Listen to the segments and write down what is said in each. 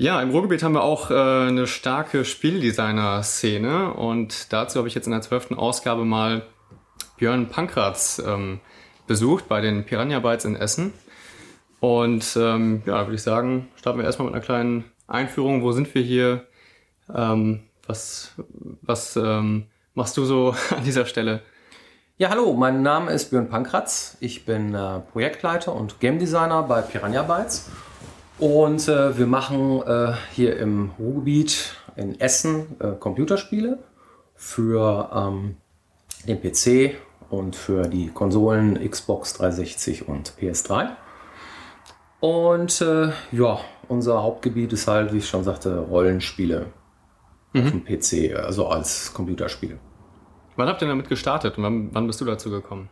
Ja, im Ruhrgebiet haben wir auch äh, eine starke Spieldesigner-Szene und dazu habe ich jetzt in der zwölften Ausgabe mal Björn Pankratz ähm, besucht bei den Piranha Bytes in Essen. Und ähm, ja, würde ich sagen, starten wir erstmal mit einer kleinen Einführung. Wo sind wir hier? Ähm, was was ähm, machst du so an dieser Stelle? Ja, hallo, mein Name ist Björn Pankratz. Ich bin äh, Projektleiter und Game Designer bei Piranha Bytes. Und äh, wir machen äh, hier im Ruhrgebiet in Essen äh, Computerspiele für ähm, den PC und für die Konsolen Xbox 360 und PS3. Und äh, ja, unser Hauptgebiet ist halt, wie ich schon sagte, Rollenspiele mhm. auf dem PC, also als Computerspiel. Wann habt ihr damit gestartet und wann, wann bist du dazu gekommen?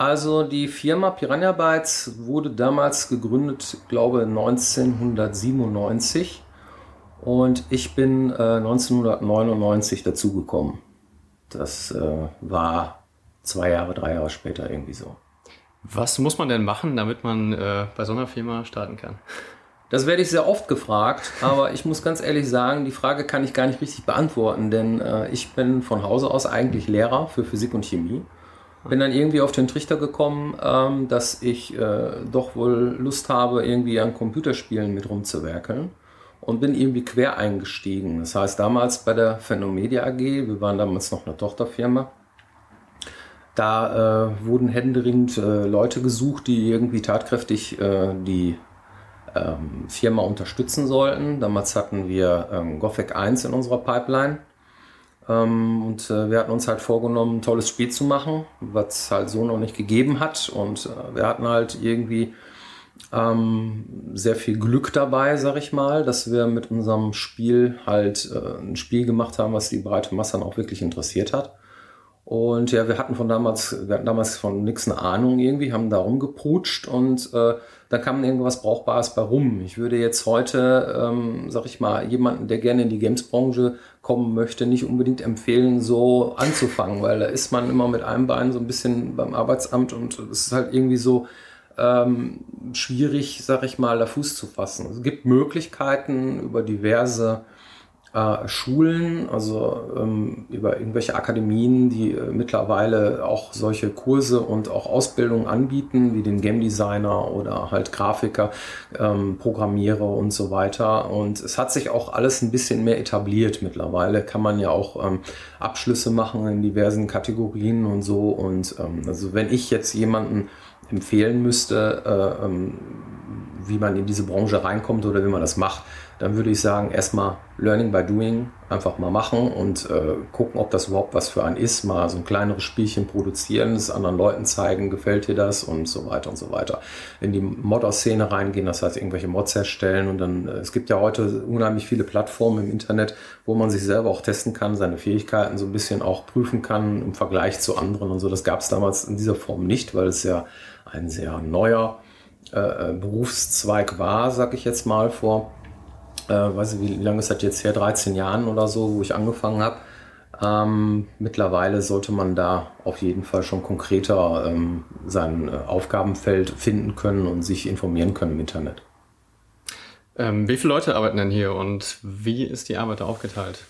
Also die Firma Piranha Bytes wurde damals gegründet, glaube 1997 und ich bin äh, 1999 dazugekommen. Das äh, war zwei Jahre, drei Jahre später irgendwie so. Was muss man denn machen, damit man äh, bei so einer Firma starten kann? Das werde ich sehr oft gefragt, aber ich muss ganz ehrlich sagen, die Frage kann ich gar nicht richtig beantworten, denn äh, ich bin von Hause aus eigentlich Lehrer für Physik und Chemie bin dann irgendwie auf den Trichter gekommen, ähm, dass ich äh, doch wohl Lust habe, irgendwie an Computerspielen mit rumzuwerkeln und bin irgendwie quer eingestiegen. Das heißt, damals bei der Phänomedia AG, wir waren damals noch eine Tochterfirma, da äh, wurden händeringend äh, Leute gesucht, die irgendwie tatkräftig äh, die ähm, Firma unterstützen sollten. Damals hatten wir ähm, Gothic 1 in unserer Pipeline und äh, wir hatten uns halt vorgenommen, ein tolles Spiel zu machen, was es halt so noch nicht gegeben hat. Und äh, wir hatten halt irgendwie ähm, sehr viel Glück dabei, sag ich mal, dass wir mit unserem Spiel halt äh, ein Spiel gemacht haben, was die breite Masse dann auch wirklich interessiert hat. Und ja, wir hatten von damals, wir hatten damals von nichts eine Ahnung irgendwie, haben da rumgeprutscht und äh, da kam irgendwas Brauchbares bei rum. Ich würde jetzt heute, ähm, sag ich mal, jemanden, der gerne in die Games-Branche kommen möchte, nicht unbedingt empfehlen, so anzufangen, weil da ist man immer mit einem Bein so ein bisschen beim Arbeitsamt und es ist halt irgendwie so ähm, schwierig, sag ich mal, da Fuß zu fassen. Es gibt Möglichkeiten über diverse äh, Schulen, also ähm, über irgendwelche Akademien, die äh, mittlerweile auch solche Kurse und auch Ausbildungen anbieten, wie den Game Designer oder halt Grafiker, ähm, Programmierer und so weiter. Und es hat sich auch alles ein bisschen mehr etabliert mittlerweile. Kann man ja auch ähm, Abschlüsse machen in diversen Kategorien und so. Und ähm, also wenn ich jetzt jemanden empfehlen müsste, äh, ähm, wie man in diese Branche reinkommt oder wie man das macht, dann würde ich sagen, erstmal Learning by Doing, einfach mal machen und äh, gucken, ob das überhaupt was für einen ist. Mal so ein kleineres Spielchen produzieren, es anderen Leuten zeigen, gefällt dir das und so weiter und so weiter. In die Modder-Szene reingehen, das heißt irgendwelche Mods erstellen und dann, äh, es gibt ja heute unheimlich viele Plattformen im Internet, wo man sich selber auch testen kann, seine Fähigkeiten so ein bisschen auch prüfen kann im Vergleich zu anderen und so. Das gab es damals in dieser Form nicht, weil es ja ein sehr neuer äh, äh Berufszweig war, sag ich jetzt mal vor äh, weiß ich, wie lange ist das jetzt her, 13 Jahren oder so, wo ich angefangen habe. Ähm, mittlerweile sollte man da auf jeden Fall schon konkreter ähm, sein äh, Aufgabenfeld finden können und sich informieren können im Internet. Ähm, wie viele Leute arbeiten denn hier und wie ist die Arbeit aufgeteilt?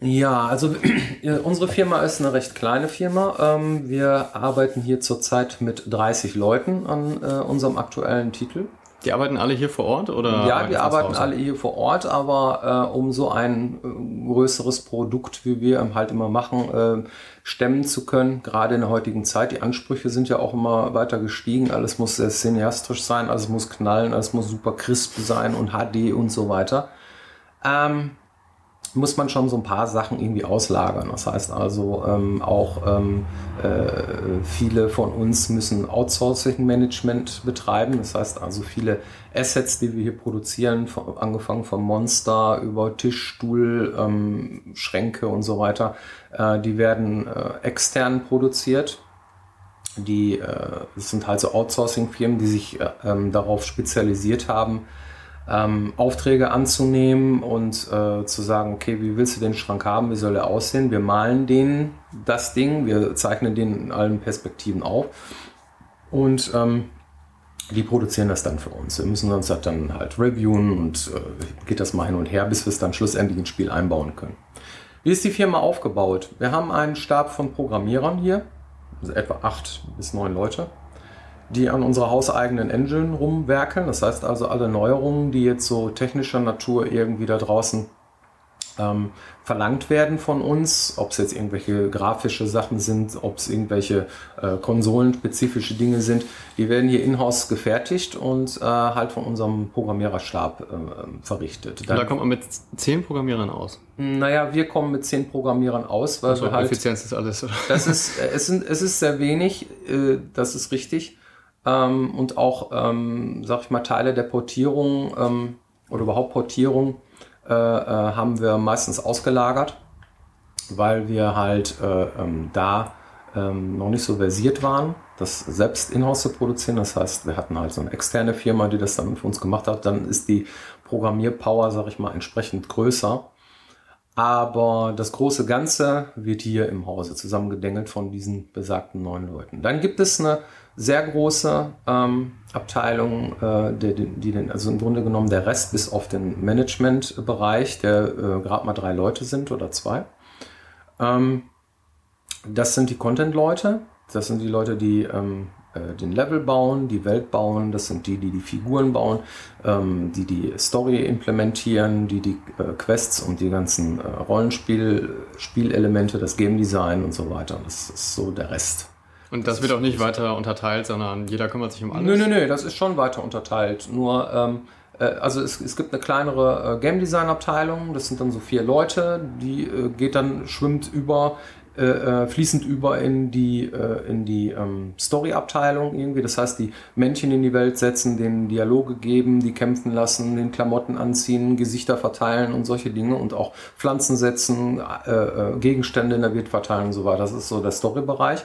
Ja, also unsere Firma ist eine recht kleine Firma. Ähm, wir arbeiten hier zurzeit mit 30 Leuten an äh, unserem aktuellen Titel. Die arbeiten alle hier vor Ort oder? Ja, die arbeiten alle hier vor Ort, aber äh, um so ein äh, größeres Produkt, wie wir halt immer machen, äh, stemmen zu können, gerade in der heutigen Zeit. Die Ansprüche sind ja auch immer weiter gestiegen. Alles muss sehr cineastisch sein, alles muss knallen, alles muss super crisp sein und HD und so weiter. Ähm, muss man schon so ein paar Sachen irgendwie auslagern. Das heißt also auch ähm, äh, viele von uns müssen Outsourcing-Management betreiben. Das heißt also viele Assets, die wir hier produzieren, von, angefangen vom Monster über Tisch, Stuhl, ähm, Schränke und so weiter, äh, die werden äh, extern produziert. Die äh, sind halt so Outsourcing-Firmen, die sich äh, ähm, darauf spezialisiert haben, ähm, Aufträge anzunehmen und äh, zu sagen, okay, wie willst du den Schrank haben, wie soll er aussehen? Wir malen den das Ding, wir zeichnen den in allen Perspektiven auf und ähm, die produzieren das dann für uns. Wir müssen uns das dann halt reviewen und äh, geht das mal hin und her, bis wir es dann schlussendlich ins Spiel einbauen können. Wie ist die Firma aufgebaut? Wir haben einen Stab von Programmierern hier, also etwa acht bis neun Leute, die an unserer hauseigenen Engine rumwerkeln. Das heißt also alle Neuerungen, die jetzt so technischer Natur irgendwie da draußen ähm, verlangt werden von uns, ob es jetzt irgendwelche grafische Sachen sind, ob es irgendwelche äh, konsolenspezifische Dinge sind, die werden hier in-house gefertigt und äh, halt von unserem Programmiererstab äh, verrichtet. Dann, und da kommt man mit zehn Programmierern aus? Naja, wir kommen mit zehn Programmierern aus, weil also wir halt... Effizienz ist alles, oder? Das ist, äh, es, sind, es ist sehr wenig, äh, das ist richtig. Ähm, und auch, ähm, sag ich mal, Teile der Portierung ähm, oder überhaupt Portierung äh, äh, haben wir meistens ausgelagert, weil wir halt äh, ähm, da ähm, noch nicht so versiert waren, das selbst in-house zu produzieren. Das heißt, wir hatten halt so eine externe Firma, die das dann für uns gemacht hat. Dann ist die Programmierpower, sag ich mal, entsprechend größer. Aber das große Ganze wird hier im Hause zusammengedengelt von diesen besagten neun Leuten. Dann gibt es eine sehr große ähm, Abteilung, äh, die, die, die, also im Grunde genommen der Rest bis auf den Managementbereich, der äh, gerade mal drei Leute sind oder zwei. Ähm, das sind die Content-Leute. Das sind die Leute, die ähm, äh, den Level bauen, die Welt bauen. Das sind die, die die Figuren bauen, ähm, die die Story implementieren, die die äh, Quests und die ganzen äh, Rollenspiel-Spielelemente, das Game Design und so weiter. Das ist so der Rest. Und das, das wird auch nicht weiter unterteilt, sondern jeder kümmert sich um alles? Nö, nö, nö, das ist schon weiter unterteilt. Nur, ähm, äh, also es, es gibt eine kleinere äh, Game Design Abteilung, das sind dann so vier Leute, die äh, geht dann, schwimmt über, äh, äh, fließend über in die, äh, in die ähm, Story-Abteilung irgendwie. Das heißt, die Männchen in die Welt setzen, den Dialoge geben, die kämpfen lassen, den Klamotten anziehen, Gesichter verteilen und solche Dinge und auch Pflanzen setzen, Gegenstände in der Welt verteilen und so weiter. Das ist so der Story-Bereich.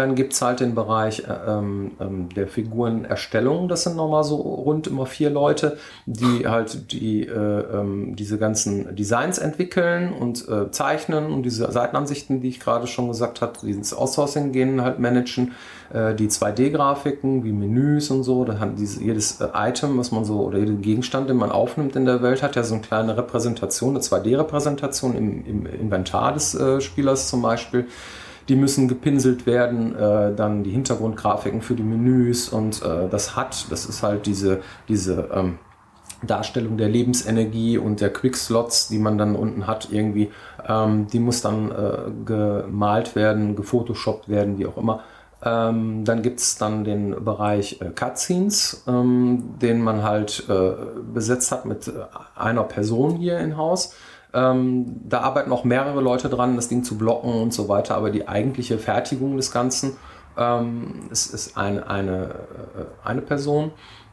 Dann gibt es halt den Bereich äh, ähm, ähm, der Figurenerstellung. Das sind nochmal so rund immer vier Leute, die halt die, äh, ähm, diese ganzen Designs entwickeln und äh, zeichnen und diese Seitenansichten, die ich gerade schon gesagt habe, dieses Outsourcing gehen halt managen. Äh, die 2D-Grafiken wie Menüs und so, da hat diese, jedes äh, Item, was man so, oder jeden Gegenstand, den man aufnimmt in der Welt, hat ja so eine kleine Repräsentation, eine 2D-Repräsentation im, im Inventar des äh, Spielers zum Beispiel die müssen gepinselt werden, äh, dann die Hintergrundgrafiken für die Menüs und äh, das hat, das ist halt diese, diese ähm, Darstellung der Lebensenergie und der Quickslots, die man dann unten hat, irgendwie, ähm, die muss dann äh, gemalt werden, gefotoshoppt werden, wie auch immer. Ähm, dann gibt es dann den Bereich äh, Cutscenes, ähm, den man halt äh, besetzt hat mit äh, einer Person hier im Haus. Ähm, da arbeiten auch mehrere Leute dran, das Ding zu blocken und so weiter, aber die eigentliche Fertigung des Ganzen ähm, ist, ist eine, eine, äh, eine Person.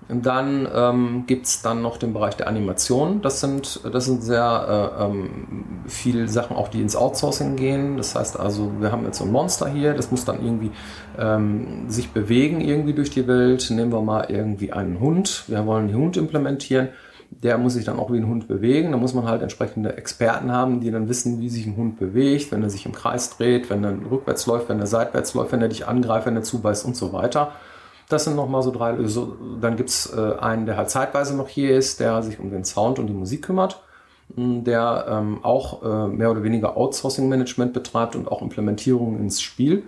Und dann ähm, gibt es dann noch den Bereich der Animation. Das sind, das sind sehr äh, ähm, viele Sachen, auch die ins Outsourcing gehen. Das heißt also, wir haben jetzt so ein Monster hier, das muss dann irgendwie ähm, sich bewegen irgendwie durch die Welt. Nehmen wir mal irgendwie einen Hund. Wir wollen den Hund implementieren der muss sich dann auch wie ein Hund bewegen. Da muss man halt entsprechende Experten haben, die dann wissen, wie sich ein Hund bewegt, wenn er sich im Kreis dreht, wenn er rückwärts läuft, wenn er seitwärts läuft, wenn er dich angreift, wenn er zubeißt und so weiter. Das sind nochmal so drei. So, dann gibt es äh, einen, der halt zeitweise noch hier ist, der sich um den Sound und die Musik kümmert, der ähm, auch äh, mehr oder weniger Outsourcing-Management betreibt und auch Implementierungen ins Spiel.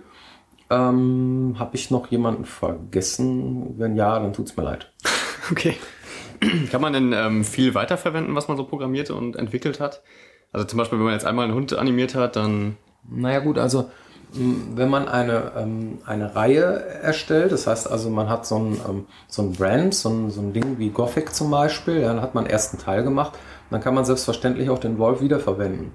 Ähm, Habe ich noch jemanden vergessen? Wenn ja, dann tut es mir leid. Okay. Kann man denn ähm, viel weiterverwenden, was man so programmiert und entwickelt hat? Also zum Beispiel, wenn man jetzt einmal einen Hund animiert hat, dann. Naja gut, also wenn man eine, ähm, eine Reihe erstellt, das heißt also, man hat so ein, ähm, so ein Brand, so ein, so ein Ding wie Gothic zum Beispiel, dann hat man einen Teil gemacht, dann kann man selbstverständlich auch den Wolf wiederverwenden.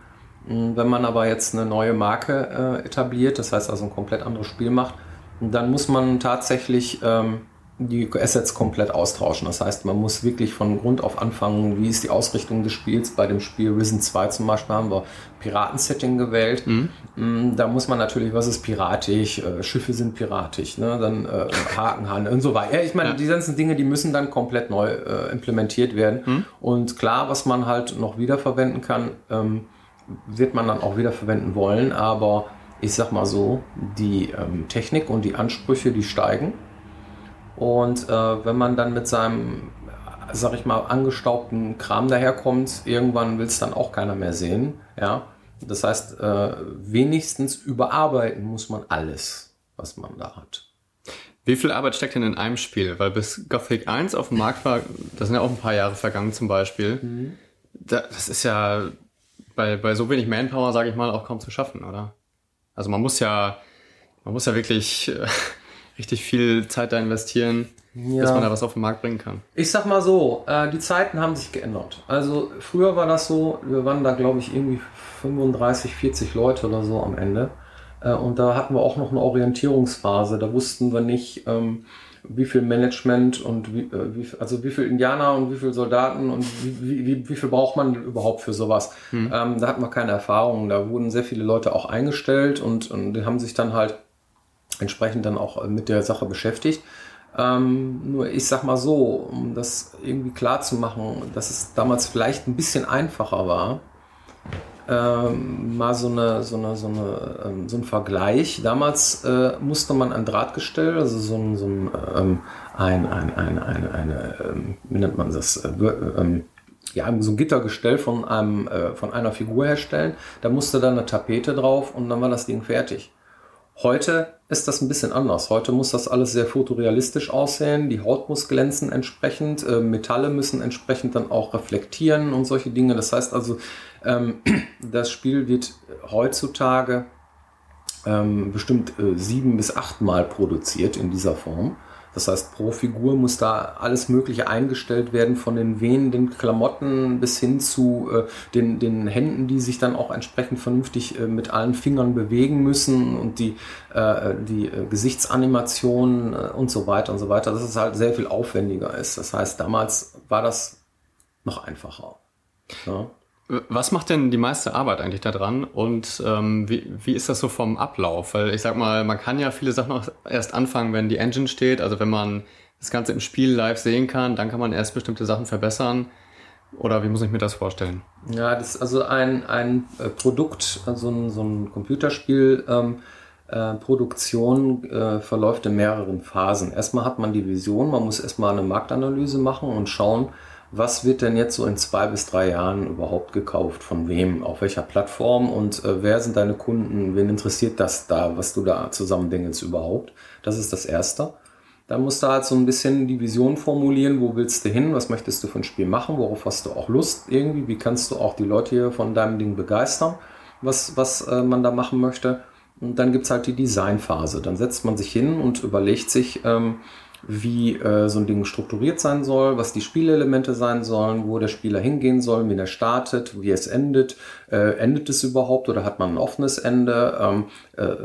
Wenn man aber jetzt eine neue Marke äh, etabliert, das heißt also ein komplett anderes Spiel macht, dann muss man tatsächlich ähm, die Assets komplett austauschen. Das heißt, man muss wirklich von Grund auf anfangen, wie ist die Ausrichtung des Spiels. Bei dem Spiel Risen 2 zum Beispiel haben wir Piraten-Setting gewählt. Mhm. Mm, da muss man natürlich, was ist piratisch? Äh, Schiffe sind piratisch, ne? dann äh, Hakenhahn und so weiter. Ja, ich meine, ja. die ganzen Dinge, die müssen dann komplett neu äh, implementiert werden. Mhm. Und klar, was man halt noch wiederverwenden kann, ähm, wird man dann auch wiederverwenden wollen. Aber ich sag mal so, die ähm, Technik und die Ansprüche, die steigen. Und äh, wenn man dann mit seinem, sag ich mal, angestaubten Kram daherkommt, irgendwann will es dann auch keiner mehr sehen. Ja? Das heißt, äh, wenigstens überarbeiten muss man alles, was man da hat. Wie viel Arbeit steckt denn in einem Spiel? Weil bis Gothic 1 auf dem Markt war, das sind ja auch ein paar Jahre vergangen zum Beispiel. Mhm. das ist ja bei, bei so wenig Manpower, sage ich mal, auch kaum zu schaffen, oder? Also man muss ja, man muss ja wirklich äh, richtig viel Zeit da investieren, ja. bis man da was auf den Markt bringen kann. Ich sag mal so, äh, die Zeiten haben sich geändert. Also früher war das so, wir waren da glaube ich irgendwie 35, 40 Leute oder so am Ende. Äh, und da hatten wir auch noch eine Orientierungsphase. Da wussten wir nicht, ähm, wie viel Management und wie, äh, also wie viel Indianer und wie viel Soldaten und wie, wie, wie viel braucht man überhaupt für sowas. Hm. Ähm, da hatten wir keine Erfahrung. Da wurden sehr viele Leute auch eingestellt und, und die haben sich dann halt entsprechend dann auch mit der Sache beschäftigt. Ähm, nur ich sag mal so, um das irgendwie klar zu machen, dass es damals vielleicht ein bisschen einfacher war, ähm, mal so, eine, so, eine, so, eine, ähm, so ein Vergleich. Damals äh, musste man ein Drahtgestell, also so ein, so ein, ähm, ein, ein, ein, eine, eine ähm, wie nennt man das, äh, ähm, ja, so ein Gittergestell von, einem, äh, von einer Figur herstellen. Da musste dann eine Tapete drauf und dann war das Ding fertig. Heute ist das ein bisschen anders. Heute muss das alles sehr fotorealistisch aussehen. Die Haut muss glänzen entsprechend. Äh, Metalle müssen entsprechend dann auch reflektieren und solche Dinge. Das heißt also, ähm, das Spiel wird heutzutage ähm, bestimmt äh, sieben bis achtmal produziert in dieser Form. Das heißt, pro Figur muss da alles Mögliche eingestellt werden, von den wehenden Klamotten bis hin zu äh, den, den Händen, die sich dann auch entsprechend vernünftig äh, mit allen Fingern bewegen müssen und die, äh, die äh, Gesichtsanimationen äh, und so weiter und so weiter, dass es halt sehr viel aufwendiger ist. Das heißt, damals war das noch einfacher. Ja. Was macht denn die meiste Arbeit eigentlich da dran und ähm, wie, wie ist das so vom Ablauf? Weil ich sag mal, man kann ja viele Sachen auch erst anfangen, wenn die Engine steht. Also wenn man das Ganze im Spiel live sehen kann, dann kann man erst bestimmte Sachen verbessern. Oder wie muss ich mir das vorstellen? Ja, das ist also ein, ein äh, Produkt, also ein, so ein Computerspiel. Ähm, äh, Produktion äh, verläuft in mehreren Phasen. Erstmal hat man die Vision, man muss erstmal eine Marktanalyse machen und schauen, was wird denn jetzt so in zwei bis drei Jahren überhaupt gekauft? Von wem? Auf welcher Plattform? Und äh, wer sind deine Kunden? Wen interessiert das da, was du da zusammendengelst überhaupt? Das ist das Erste. Dann musst du halt so ein bisschen die Vision formulieren, wo willst du hin, was möchtest du für ein Spiel machen, worauf hast du auch Lust irgendwie, wie kannst du auch die Leute hier von deinem Ding begeistern, was, was äh, man da machen möchte. Und dann gibt es halt die Designphase. Dann setzt man sich hin und überlegt sich, ähm, wie äh, so ein Ding strukturiert sein soll, was die Spielelemente sein sollen, wo der Spieler hingehen soll, wie er startet, wie es endet. Äh, endet es überhaupt oder hat man ein offenes Ende? Ähm, äh,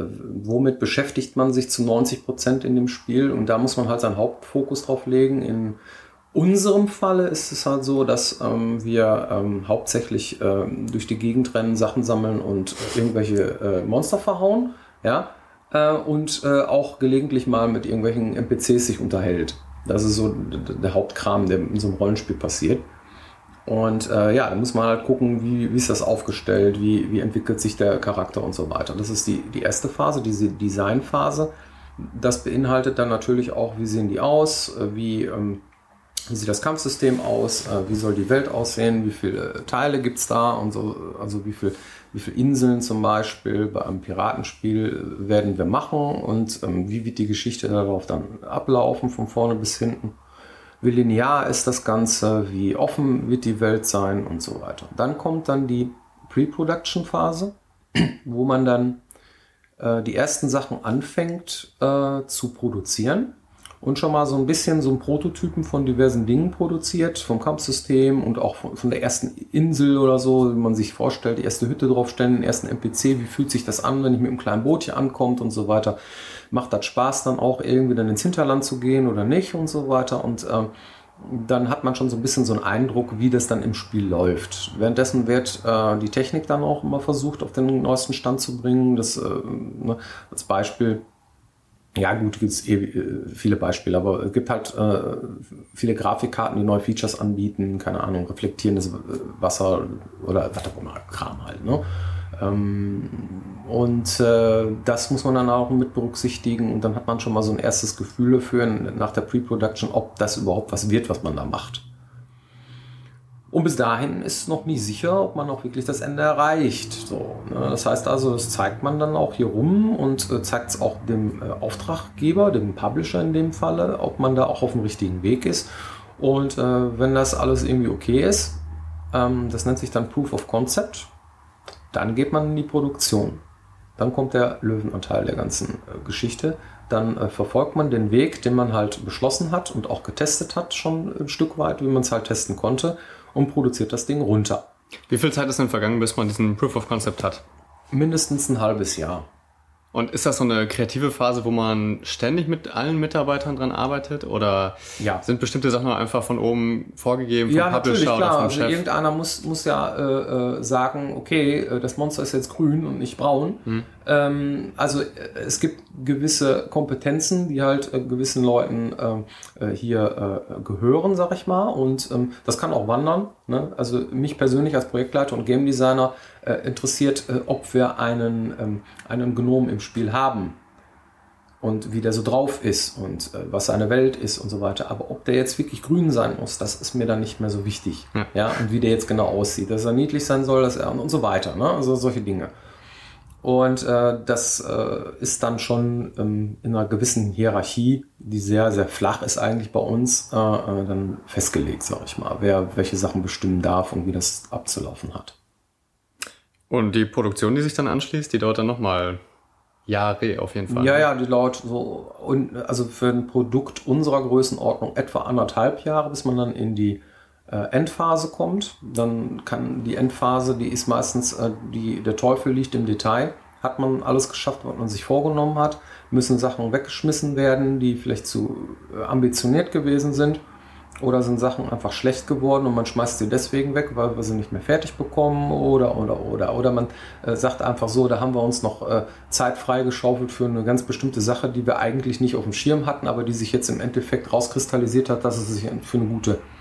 womit beschäftigt man sich zu 90 Prozent in dem Spiel? Und da muss man halt seinen Hauptfokus drauf legen. In unserem Falle ist es halt so, dass ähm, wir ähm, hauptsächlich äh, durch die Gegend rennen, Sachen sammeln und irgendwelche äh, Monster verhauen. Ja, äh, und äh, auch gelegentlich mal mit irgendwelchen NPCs sich unterhält. Das ist so der Hauptkram, der in so einem Rollenspiel passiert. Und äh, ja, da muss man halt gucken, wie, wie ist das aufgestellt, wie, wie entwickelt sich der Charakter und so weiter. Das ist die, die erste Phase, diese Designphase. Das beinhaltet dann natürlich auch, wie sehen die aus, äh, wie, ähm, wie sieht das Kampfsystem aus, äh, wie soll die Welt aussehen, wie viele Teile gibt es da und so, also wie viel wie viele Inseln zum Beispiel bei einem Piratenspiel werden wir machen und ähm, wie wird die Geschichte darauf dann ablaufen, von vorne bis hinten. Wie linear ist das Ganze, wie offen wird die Welt sein und so weiter. Dann kommt dann die Pre-Production-Phase, wo man dann äh, die ersten Sachen anfängt äh, zu produzieren und schon mal so ein bisschen so ein Prototypen von diversen Dingen produziert, vom Kampfsystem und auch von, der ersten Insel oder so, wie man sich vorstellt, die erste Hütte draufstellen, den ersten NPC, wie fühlt sich das an, wenn ich mit einem kleinen Boot hier ankommt und so weiter. Macht das Spaß dann auch irgendwie dann ins Hinterland zu gehen oder nicht und so weiter und ähm, dann hat man schon so ein bisschen so einen Eindruck, wie das dann im Spiel läuft. Währenddessen wird äh, die Technik dann auch immer versucht, auf den neuesten Stand zu bringen. Das, äh, ne, als Beispiel ja, gut, gibt es eh äh, viele Beispiele, aber es gibt halt äh, viele Grafikkarten, die neue Features anbieten, keine Ahnung, reflektierendes Wasser oder was auch immer, Kram halt. Ne? Ähm, und äh, das muss man dann auch mit berücksichtigen und dann hat man schon mal so ein erstes Gefühl dafür nach der Pre-Production, ob das überhaupt was wird, was man da macht. Und bis dahin ist noch nie sicher, ob man auch wirklich das Ende erreicht. So, ne? Das heißt also, das zeigt man dann auch hier rum und äh, zeigt es auch dem äh, Auftraggeber, dem Publisher in dem Falle, ob man da auch auf dem richtigen Weg ist. Und äh, wenn das alles irgendwie okay ist, ähm, das nennt sich dann Proof of Concept, dann geht man in die Produktion. Dann kommt der Löwenanteil der ganzen äh, Geschichte. Dann äh, verfolgt man den Weg, den man halt beschlossen hat und auch getestet hat, schon ein Stück weit, wie man es halt testen konnte und produziert das Ding runter. Wie viel Zeit ist denn vergangen, bis man diesen Proof of Concept hat? Mindestens ein halbes Jahr. Und ist das so eine kreative Phase, wo man ständig mit allen Mitarbeitern dran arbeitet? Oder ja. sind bestimmte Sachen einfach von oben vorgegeben, vom ja, Publisher klar. oder vom also Chef? Irgendeiner muss, muss ja äh, äh, sagen, okay, äh, das Monster ist jetzt grün und nicht braun. Hm. Ähm, also äh, es gibt gewisse Kompetenzen, die halt äh, gewissen Leuten äh, hier gehören, sag ich mal. Und ähm, das kann auch wandern. Ne? Also mich persönlich als Projektleiter und Game Designer äh, interessiert, äh, ob wir einen, ähm, einen Gnom im Spiel haben und wie der so drauf ist und äh, was seine Welt ist und so weiter. Aber ob der jetzt wirklich grün sein muss, das ist mir dann nicht mehr so wichtig. Ja. ja und wie der jetzt genau aussieht, dass er niedlich sein soll, dass er und, und so weiter. Ne? Also solche Dinge. Und äh, das äh, ist dann schon ähm, in einer gewissen Hierarchie, die sehr, sehr flach ist eigentlich bei uns, äh, äh dann festgelegt, sag ich mal, wer welche Sachen bestimmen darf und wie das abzulaufen hat. Und die Produktion, die sich dann anschließt, die dauert dann nochmal Jahre auf jeden Fall. Ja, ne? ja, die dauert so, und also für ein Produkt unserer Größenordnung etwa anderthalb Jahre, bis man dann in die Endphase kommt. Dann kann die Endphase, die ist meistens, äh, die, der Teufel liegt im Detail. Hat man alles geschafft, was man sich vorgenommen hat? Müssen Sachen weggeschmissen werden, die vielleicht zu äh, ambitioniert gewesen sind? Oder sind Sachen einfach schlecht geworden und man schmeißt sie deswegen weg, weil wir sie nicht mehr fertig bekommen? Oder, oder, oder. Oder man äh, sagt einfach so, da haben wir uns noch äh, Zeit freigeschaufelt für eine ganz bestimmte Sache, die wir eigentlich nicht auf dem Schirm hatten, aber die sich jetzt im Endeffekt rauskristallisiert hat, dass es sich für eine gute äh,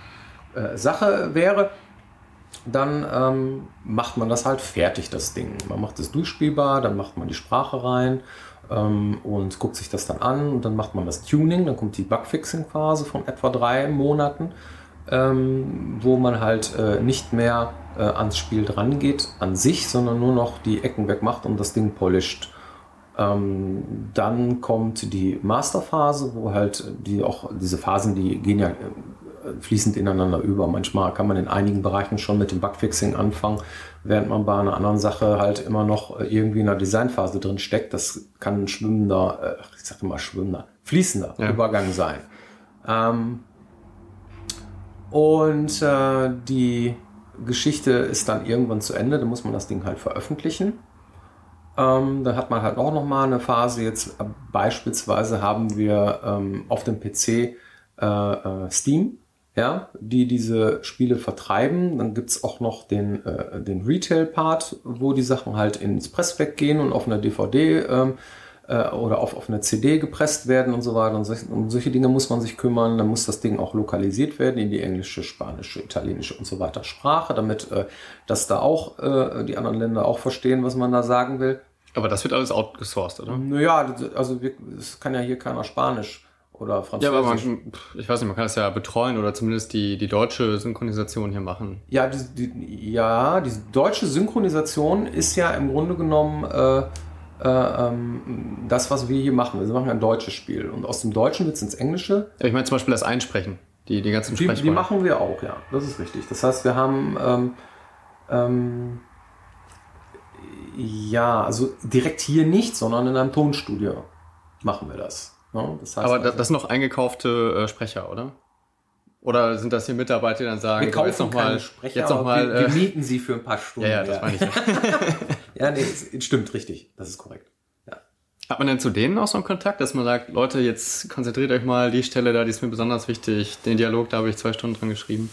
Sache wäre. Dann ähm, macht man das halt fertig, das Ding. Man macht es durchspielbar, dann macht man die Sprache rein ähm, und guckt sich das dann an und dann macht man das Tuning, dann kommt die Bugfixing-Phase von etwa drei Monaten, ähm, wo man halt äh, nicht mehr äh, ans Spiel dran geht an sich, sondern nur noch die Ecken wegmacht und das Ding polisht. Ähm, dann kommt die Masterphase, wo halt die auch diese Phasen, die gehen ja äh, fließend ineinander über. Manchmal kann man in einigen Bereichen schon mit dem Bugfixing anfangen, während man bei einer anderen Sache halt immer noch irgendwie in der Designphase drin steckt. Das kann ein schwimmender, äh, ich sage mal schwimmender, fließender ja. Übergang sein. Ähm, und äh, die Geschichte ist dann irgendwann zu Ende, da muss man das Ding halt veröffentlichen. Ähm, dann hat man halt auch nochmal eine Phase. Jetzt äh, beispielsweise haben wir ähm, auf dem PC äh, äh, Steam ja, die diese Spiele vertreiben. Dann gibt es auch noch den, äh, den Retail-Part, wo die Sachen halt ins Presswerk gehen und auf einer DVD ähm, äh, oder auf, auf einer CD gepresst werden und so weiter. Und solche, um solche Dinge muss man sich kümmern. Dann muss das Ding auch lokalisiert werden in die englische, spanische, italienische und so weiter Sprache, damit äh, das da auch äh, die anderen Länder auch verstehen, was man da sagen will. Aber das wird alles outgesourced, oder? Naja, also es kann ja hier keiner Spanisch oder Französisch. Ja, aber man, ich weiß nicht, man kann es ja betreuen oder zumindest die, die deutsche Synchronisation hier machen. Ja, die, die, ja, die deutsche Synchronisation ist ja im Grunde genommen äh, äh, ähm, das, was wir hier machen. Wir machen ein deutsches Spiel und aus dem Deutschen wird es ins Englische. Ja, ich meine zum Beispiel das Einsprechen, die, die ganzen die, Die machen wir auch, ja, das ist richtig. Das heißt, wir haben ähm, ähm, ja, also direkt hier nicht, sondern in einem Tonstudio machen wir das. Ja, das heißt Aber also, das sind noch eingekaufte äh, Sprecher, oder? Oder sind das hier Mitarbeiter, die dann sagen, wir kaufen jetzt noch mal, Sprecher, jetzt noch mal, wir, wir, äh, mieten sie für ein paar Stunden. Ja, ja, das meine ich. Ja, ja nee, es, stimmt, richtig. Das ist korrekt. Ja. Hat man denn zu denen auch so einen Kontakt, dass man sagt, Leute, jetzt konzentriert euch mal die Stelle da, die ist mir besonders wichtig. Den Dialog, da habe ich zwei Stunden dran geschrieben.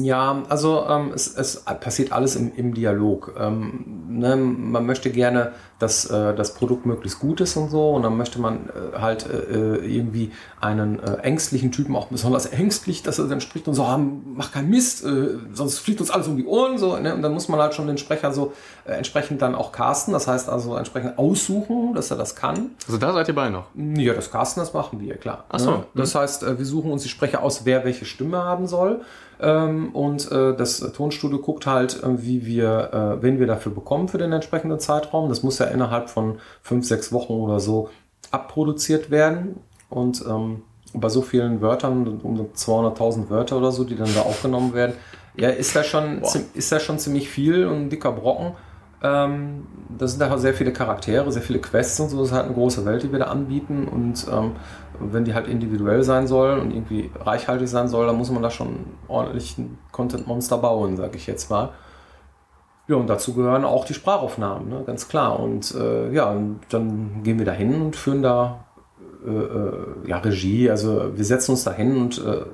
Ja, also ähm, es, es passiert alles im, im Dialog. Ähm, ne, man möchte gerne dass äh, das Produkt möglichst gut ist und so. Und dann möchte man äh, halt äh, irgendwie einen äh, ängstlichen Typen auch besonders ängstlich, dass er dann spricht und so, ah, mach keinen Mist, äh, sonst fliegt uns alles um die Ohren. So, ne? Und dann muss man halt schon den Sprecher so äh, entsprechend dann auch casten. Das heißt also entsprechend aussuchen, dass er das kann. Also da seid ihr bei noch? Ja, das Casten, das machen wir, klar. Ach so. Ne? Das heißt, wir suchen uns die Sprecher aus, wer welche Stimme haben soll. Ähm, und äh, das Tonstudio guckt halt, äh, wie wir, äh, wen wir dafür bekommen für den entsprechenden Zeitraum. Das muss ja innerhalb von fünf, sechs Wochen oder so abproduziert werden. Und ähm, bei so vielen Wörtern, um 200.000 Wörter oder so, die dann da aufgenommen werden, ja, ist da schon, Boah. ist da schon ziemlich viel und ein dicker Brocken. Ähm, da sind da sehr viele Charaktere, sehr viele Quests und so. Das ist halt eine große Welt, die wir da anbieten. Und ähm, wenn die halt individuell sein soll und irgendwie reichhaltig sein soll, dann muss man da schon ordentlich ein Content-Monster bauen, sage ich jetzt mal. Ja, und dazu gehören auch die Sprachaufnahmen, ne? ganz klar. Und äh, ja, und dann gehen wir da hin und führen da äh, äh, ja, Regie. Also wir setzen uns da hin und äh,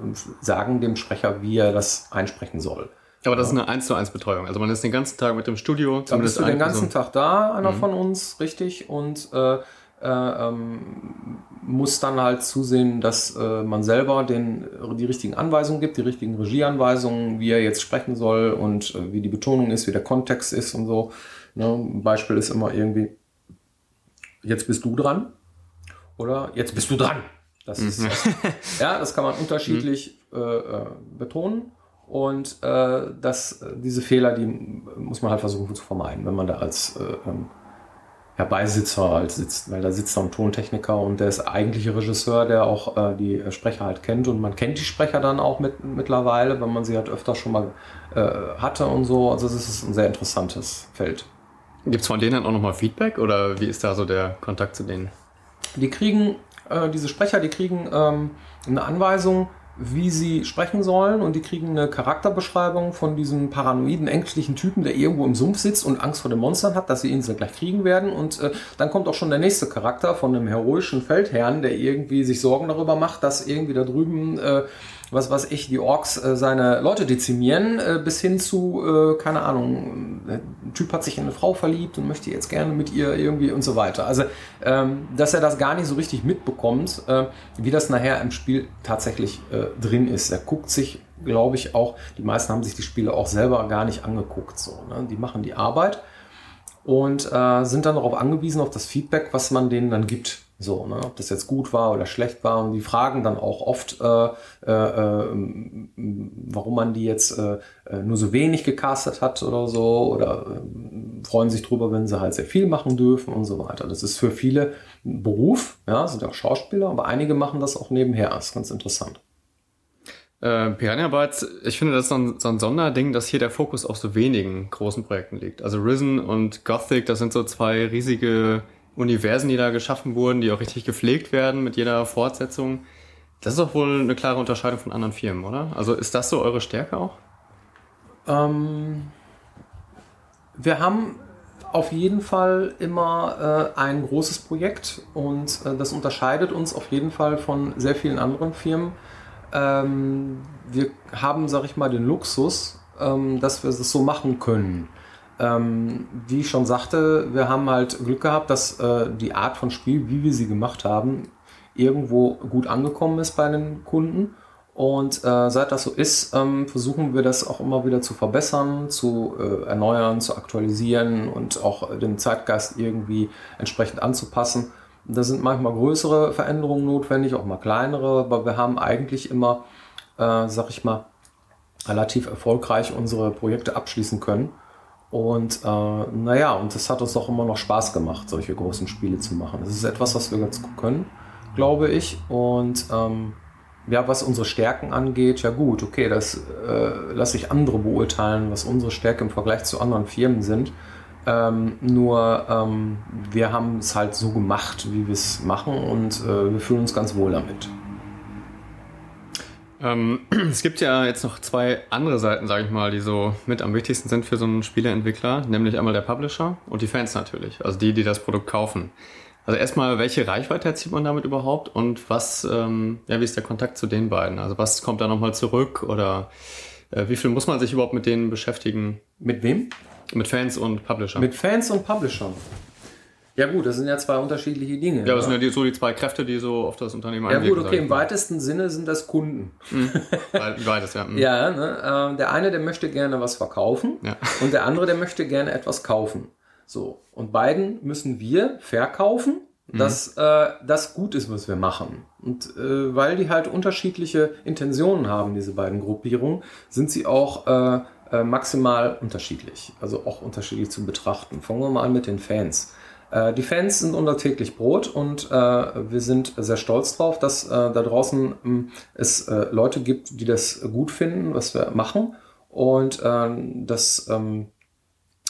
sagen dem Sprecher, wie er das einsprechen soll. Aber das ist eine 1 zu 1 Betreuung. Also man ist den ganzen Tag mit dem Studio. Da bist du den ganzen Person. Tag da, einer Mhm. von uns, richtig, und äh, äh, ähm, muss dann halt zusehen, dass äh, man selber den, die richtigen Anweisungen gibt, die richtigen Regieanweisungen, wie er jetzt sprechen soll und äh, wie die Betonung ist, wie der Kontext ist und so. Ne? Ein Beispiel ist immer irgendwie, jetzt bist du dran oder jetzt bist du dran. Das ist, ja, das kann man unterschiedlich äh, äh, betonen. Und äh, das, diese Fehler, die muss man halt versuchen zu vermeiden, wenn man da als äh, ähm, ja, Beisitzer halt sitzt, weil da sitzt dann ein Tontechniker und der ist eigentliche Regisseur, der auch äh, die Sprecher halt kennt und man kennt die Sprecher dann auch mit, mittlerweile, wenn man sie halt öfter schon mal äh, hatte und so. Also es ist ein sehr interessantes Feld. Gibt es von denen dann auch nochmal Feedback oder wie ist da so der Kontakt zu denen? Die kriegen, äh, diese Sprecher, die kriegen ähm, eine Anweisung, wie sie sprechen sollen und die kriegen eine Charakterbeschreibung von diesem paranoiden, ängstlichen Typen, der irgendwo im Sumpf sitzt und Angst vor den Monstern hat, dass sie ihn so gleich kriegen werden. Und äh, dann kommt auch schon der nächste Charakter von einem heroischen Feldherrn, der irgendwie sich Sorgen darüber macht, dass irgendwie da drüben, äh, was weiß ich, die Orks äh, seine Leute dezimieren, äh, bis hin zu, äh, keine Ahnung, der Typ hat sich in eine Frau verliebt und möchte jetzt gerne mit ihr irgendwie und so weiter. Also, ähm, dass er das gar nicht so richtig mitbekommt, äh, wie das nachher im Spiel tatsächlich äh, drin ist. Er guckt sich, glaube ich, auch, die meisten haben sich die Spiele auch selber gar nicht angeguckt. So, ne? Die machen die Arbeit und äh, sind dann darauf angewiesen, auf das Feedback, was man denen dann gibt. So, ne? ob das jetzt gut war oder schlecht war. Und die fragen dann auch oft, äh, warum man die jetzt äh, äh, nur so wenig gecastet hat oder so. Oder äh, freuen sich drüber, wenn sie halt sehr viel machen dürfen und so weiter. Das ist für viele ein Beruf, ja, sind auch Schauspieler, aber einige machen das auch nebenher. Das ist ganz interessant. Äh, Piranha Bytes, ich finde, das ist so ein, so ein Sonderding, dass hier der Fokus auf so wenigen großen Projekten liegt. Also Risen und Gothic, das sind so zwei riesige Universen, die da geschaffen wurden, die auch richtig gepflegt werden mit jeder Fortsetzung. Das ist doch wohl eine klare Unterscheidung von anderen Firmen, oder? Also ist das so eure Stärke auch? Ähm, wir haben auf jeden Fall immer äh, ein großes Projekt und äh, das unterscheidet uns auf jeden Fall von sehr vielen anderen Firmen. Ähm, wir haben, sag ich mal, den Luxus, ähm, dass wir das so machen können. Ähm, wie ich schon sagte, wir haben halt Glück gehabt, dass äh, die Art von Spiel, wie wir sie gemacht haben, irgendwo gut angekommen ist bei den Kunden. Und äh, seit das so ist, ähm, versuchen wir das auch immer wieder zu verbessern, zu äh, erneuern, zu aktualisieren und auch äh, den Zeitgeist irgendwie entsprechend anzupassen. Da sind manchmal größere Veränderungen notwendig, auch mal kleinere, aber wir haben eigentlich immer, äh, sag ich mal, relativ erfolgreich unsere Projekte abschließen können. Und äh, naja, und das hat uns auch immer noch Spaß gemacht, solche großen Spiele zu machen. Das ist etwas, was wir ganz gut können, glaube ich. Und ähm, ja, was unsere Stärken angeht, ja gut, okay, das äh, lasse ich andere beurteilen, was unsere Stärke im Vergleich zu anderen Firmen sind. Ähm, nur ähm, wir haben es halt so gemacht, wie wir es machen und äh, wir fühlen uns ganz wohl damit. Ähm, es gibt ja jetzt noch zwei andere Seiten, sage ich mal, die so mit am wichtigsten sind für so einen Spieleentwickler, nämlich einmal der Publisher und die Fans natürlich, also die, die das Produkt kaufen. Also erstmal, welche Reichweite erzielt man damit überhaupt und was, ähm, ja, wie ist der Kontakt zu den beiden? Also was kommt da nochmal zurück oder äh, wie viel muss man sich überhaupt mit denen beschäftigen? Mit wem? Mit Fans und Publisher? Mit Fans und Publishern. Ja gut, das sind ja zwei unterschiedliche Dinge. Ja, das sind ja die, so die zwei Kräfte, die so auf das Unternehmen Ja einwirken. gut, okay, im weitesten Sinne sind das Kunden. Be- Beides, ja. Mhm. Ja, ne? äh, der eine, der möchte gerne was verkaufen Ja. und der andere, der möchte gerne etwas kaufen. So, und beiden müssen wir verkaufen, dass äh, das gut ist, was wir machen. Und äh, weil die halt unterschiedliche Intentionen haben, diese beiden Gruppierungen, sind sie auch äh, äh, maximal unterschiedlich, also auch unterschiedlich zu betrachten. Fangen wir mal an mit den Fans. Äh, Die Fans sind unser täglich Brot und äh, wir sind sehr stolz drauf, dass da draußen mh, es Leute gibt, die das gut finden, was wir machen. Und ähm, das ähm,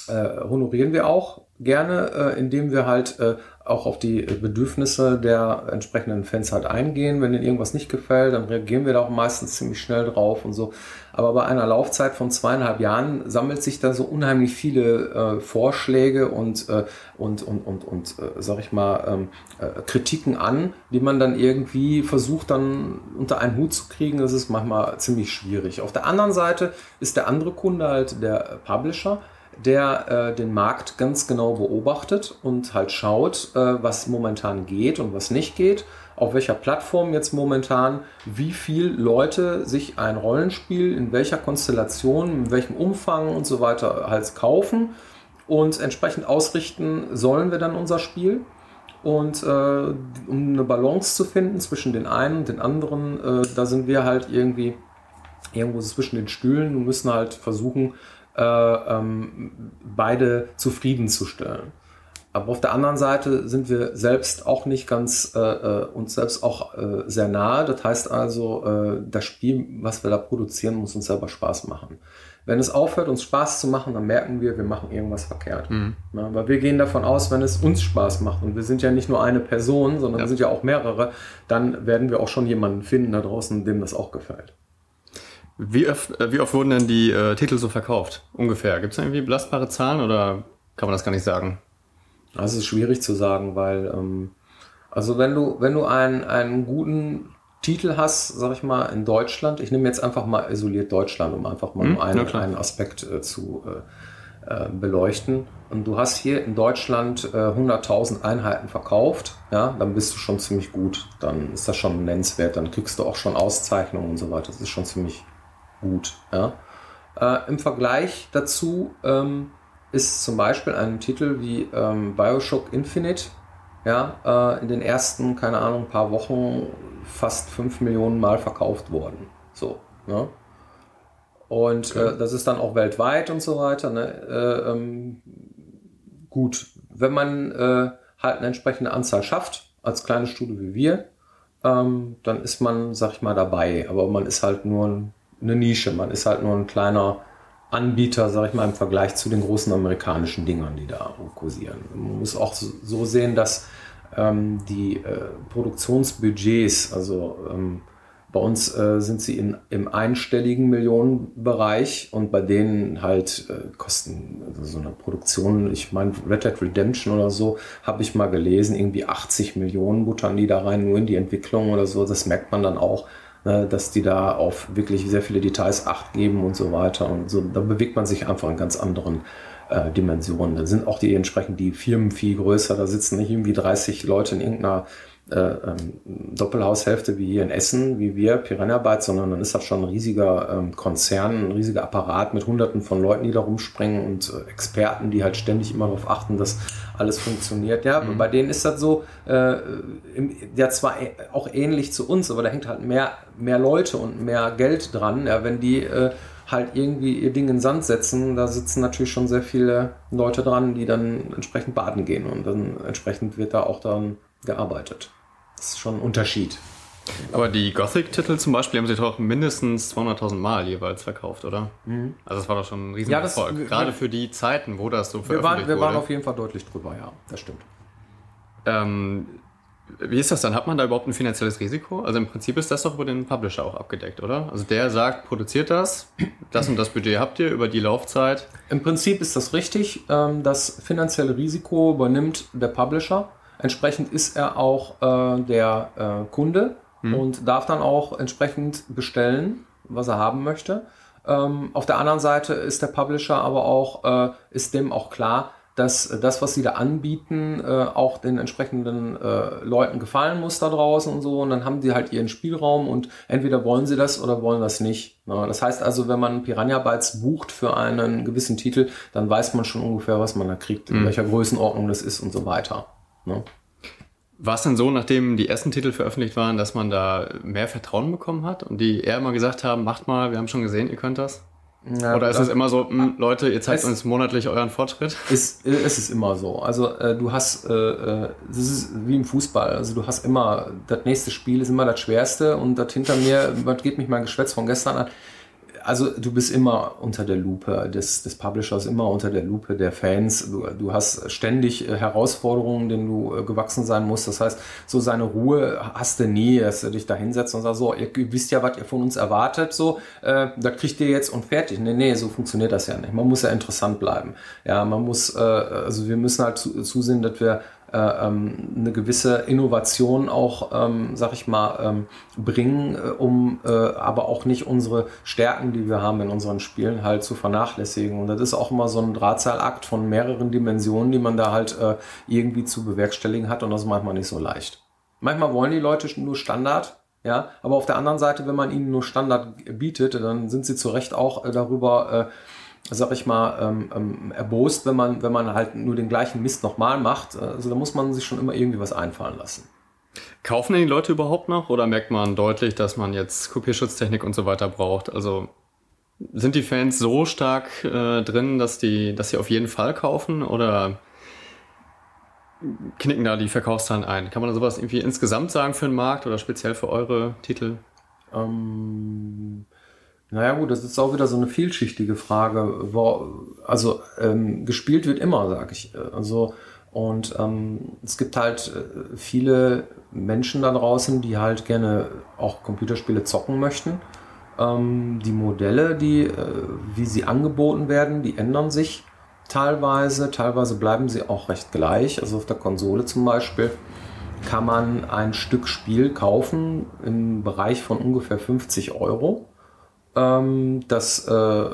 äh, honorieren wir auch gerne, äh, indem wir halt äh, auch auf die Bedürfnisse der entsprechenden Fans halt eingehen. Wenn ihnen irgendwas nicht gefällt, dann reagieren wir da auch meistens ziemlich schnell drauf und so. Aber bei einer Laufzeit von zweieinhalb Jahren sammelt sich da so unheimlich viele äh, Vorschläge und, äh, und, und, und, und äh, sag ich mal, ähm, äh, Kritiken an, die man dann irgendwie versucht dann unter einen Hut zu kriegen. Das ist manchmal ziemlich schwierig. Auf der anderen Seite ist der andere Kunde halt der Publisher, der äh, den Markt ganz genau beobachtet und halt schaut, äh, was momentan geht und was nicht geht, auf welcher Plattform jetzt momentan, wie viel Leute sich ein Rollenspiel in welcher Konstellation, in welchem Umfang und so weiter halt kaufen und entsprechend ausrichten sollen wir dann unser Spiel. Und äh, um eine Balance zu finden zwischen den einen und den anderen, äh, da sind wir halt irgendwie irgendwo zwischen den Stühlen und müssen halt versuchen, ähm, beide zufriedenzustellen. Aber auf der anderen Seite sind wir selbst auch nicht ganz äh, äh, uns selbst auch äh, sehr nahe. Das heißt also, äh, das Spiel, was wir da produzieren, muss uns selber Spaß machen. Wenn es aufhört, uns Spaß zu machen, dann merken wir, wir machen irgendwas verkehrt. Ja, aber wir gehen davon aus, wenn es uns Spaß macht und wir sind ja nicht nur eine Person, sondern Ja. wir sind ja auch mehrere, dann werden wir auch schon jemanden finden da draußen, dem das auch gefällt. Wie, oft, äh, wie oft wurden denn die äh, Titel so verkauft? Ungefähr. Gibt es irgendwie belastbare Zahlen oder kann man das gar nicht sagen? Das ist schwierig zu sagen, weil ähm, also wenn du wenn du einen einen guten Titel hast, sag ich mal in Deutschland, ich nehme jetzt einfach mal isoliert Deutschland, um einfach mal Hm, nur einen, einen Aspekt äh, zu äh, äh, beleuchten. Und du hast hier in Deutschland äh, 100.000 Einheiten verkauft, ja, dann bist du schon ziemlich gut. Dann ist das schon nennenswert. Dann kriegst du auch schon Auszeichnungen und so weiter. Das ist schon ziemlich gut. Ja. Äh, Im Vergleich dazu ähm, ist zum Beispiel ein Titel wie ähm, Bioshock Infinite ja, äh, in den ersten, keine Ahnung, paar Wochen fast 5 Millionen Mal verkauft worden. So, ne? Und Okay. äh, das ist dann auch weltweit und so weiter. Ne? Äh, ähm, gut, wenn man äh, halt eine entsprechende Anzahl schafft, als kleine Studio wie wir, ähm, dann ist man, sag ich mal, dabei. Aber man ist halt nur ein- eine Nische, man ist halt nur ein kleiner Anbieter, sag ich mal, im Vergleich zu den großen amerikanischen Dingern, die da kursieren. Man muss auch so sehen, dass ähm, die äh, Produktionsbudgets, also ähm, bei uns äh, sind sie in, im einstelligen Millionenbereich und bei denen halt äh, kosten also so eine Produktion, ich meine Red Dead Redemption oder so, habe ich mal gelesen, irgendwie 80 Millionen buttern die da rein, nur in die Entwicklung oder so. Das merkt man dann auch, dass die da auf wirklich sehr viele Details Acht geben und so weiter. Und so, da bewegt man sich einfach in ganz anderen äh, Dimensionen. Da sind auch die entsprechend die Firmen viel größer. Da sitzen nicht irgendwie 30 Leute in irgendeiner Doppelhaushälfte wie hier in Essen, wie wir, Piranha Bytes, sondern dann ist das schon ein riesiger ähm, Konzern, ein riesiger Apparat mit hunderten von Leuten, die da rumspringen und äh, Experten, die halt ständig immer darauf achten, dass alles funktioniert. Ja, bei denen ist das so, äh, ja zwar ä- auch ähnlich zu uns, aber da hängt halt mehr, mehr Leute und mehr Geld dran. Ja, wenn die äh, halt irgendwie ihr Ding in den Sand setzen, da sitzen natürlich schon sehr viele Leute dran, die dann entsprechend baden gehen und dann entsprechend wird da auch dann gearbeitet. Das ist schon ein Unterschied. Aber die Gothic-Titel zum Beispiel haben sich doch mindestens 200.000 Mal jeweils verkauft, oder? Also das war doch schon ein Ja, das- Riesenerfolg. wir- Gerade für die Zeiten, wo das so Wir, veröffentlicht waren, wir waren wurde. auf jeden Fall deutlich drüber, ja, das stimmt. Ähm, wie ist das dann? Hat man da überhaupt ein finanzielles Risiko? Also im Prinzip ist das doch über den Publisher auch abgedeckt, oder? Also der sagt, produziert das, das und das Budget habt ihr über die Laufzeit. Im Prinzip ist das richtig. Ähm, das finanzielle Risiko übernimmt der Publisher. Entsprechend ist er auch äh, der äh, Kunde und darf dann auch entsprechend bestellen, was er haben möchte. Ähm, auf der anderen Seite ist der Publisher aber auch, äh, ist dem auch klar, dass das, was sie da anbieten, äh, auch den entsprechenden äh, Leuten gefallen muss da draußen und so. Und dann haben die halt ihren Spielraum und entweder wollen sie das oder wollen das nicht. Ne? Das heißt also, wenn man Piranha Bytes bucht für einen gewissen Titel, dann weiß man schon ungefähr, was man da kriegt, in mhm. welcher Größenordnung das ist und so weiter. Ne? War es denn so, nachdem die ersten Titel veröffentlicht waren, dass man da mehr Vertrauen bekommen hat und die eher immer gesagt haben, macht mal, wir haben schon gesehen, ihr könnt das? Ja, Oder ist es immer so, mh, hm, Leute, ihr zeigt uns monatlich euren Fortschritt? Ist, es ist immer so. Also äh, du hast, äh, äh, das ist wie im Fußball. Also du hast immer, das nächste Spiel ist immer das schwerste und das hinter mir, was geht mich mein Geschwätz von gestern an? Also du bist immer unter der Lupe des, des Publishers, immer unter der Lupe der Fans. Du, du hast ständig äh, Herausforderungen, denen du äh, gewachsen sein musst. Das heißt, so seine Ruhe hast du nie, dass du dich da hinsetzt und sagst, so, ihr wisst ja, was ihr von uns erwartet, so, äh, das kriegt ihr jetzt und fertig. Nee, nee, so funktioniert das ja nicht. Man muss ja interessant bleiben. Ja, man muss, äh, also wir müssen halt zu, zusehen, dass wir eine gewisse Innovation auch, ähm, sag ich mal, ähm, bringen, äh, um äh, aber auch nicht unsere Stärken, die wir haben in unseren Spielen, halt zu vernachlässigen. Und das ist auch immer so ein Drahtseilakt von mehreren Dimensionen, die man da halt äh, irgendwie zu bewerkstelligen hat und das ist manchmal nicht so leicht. Manchmal wollen die Leute nur Standard, ja, aber auf der anderen Seite, wenn man ihnen nur Standard bietet, dann sind sie zu Recht auch äh, darüber äh, sag ich mal, ähm, ähm, erbost, wenn man, wenn man halt nur den gleichen Mist nochmal macht. Also da muss man sich schon immer irgendwie was einfallen lassen. Kaufen denn die Leute überhaupt noch oder merkt man deutlich, dass man jetzt Kopierschutztechnik und so weiter braucht? Also sind die Fans so stark äh, drin, dass die, dass sie auf jeden Fall kaufen oder knicken da die Verkaufszahlen ein? Kann man da sowas irgendwie insgesamt sagen für den Markt oder speziell für eure Titel? Ähm, naja gut, das ist auch wieder so eine vielschichtige Frage. Also ähm, gespielt wird immer, sag ich. Also und ähm, es gibt halt äh, viele Menschen da draußen, die halt gerne auch Computerspiele zocken möchten. Ähm, die Modelle, die, äh, wie sie angeboten werden, die ändern sich teilweise. Teilweise bleiben sie auch recht gleich. Also auf der Konsole zum Beispiel kann man ein Stück Spiel kaufen im Bereich von ungefähr 50 Euro. Ähm, das, äh,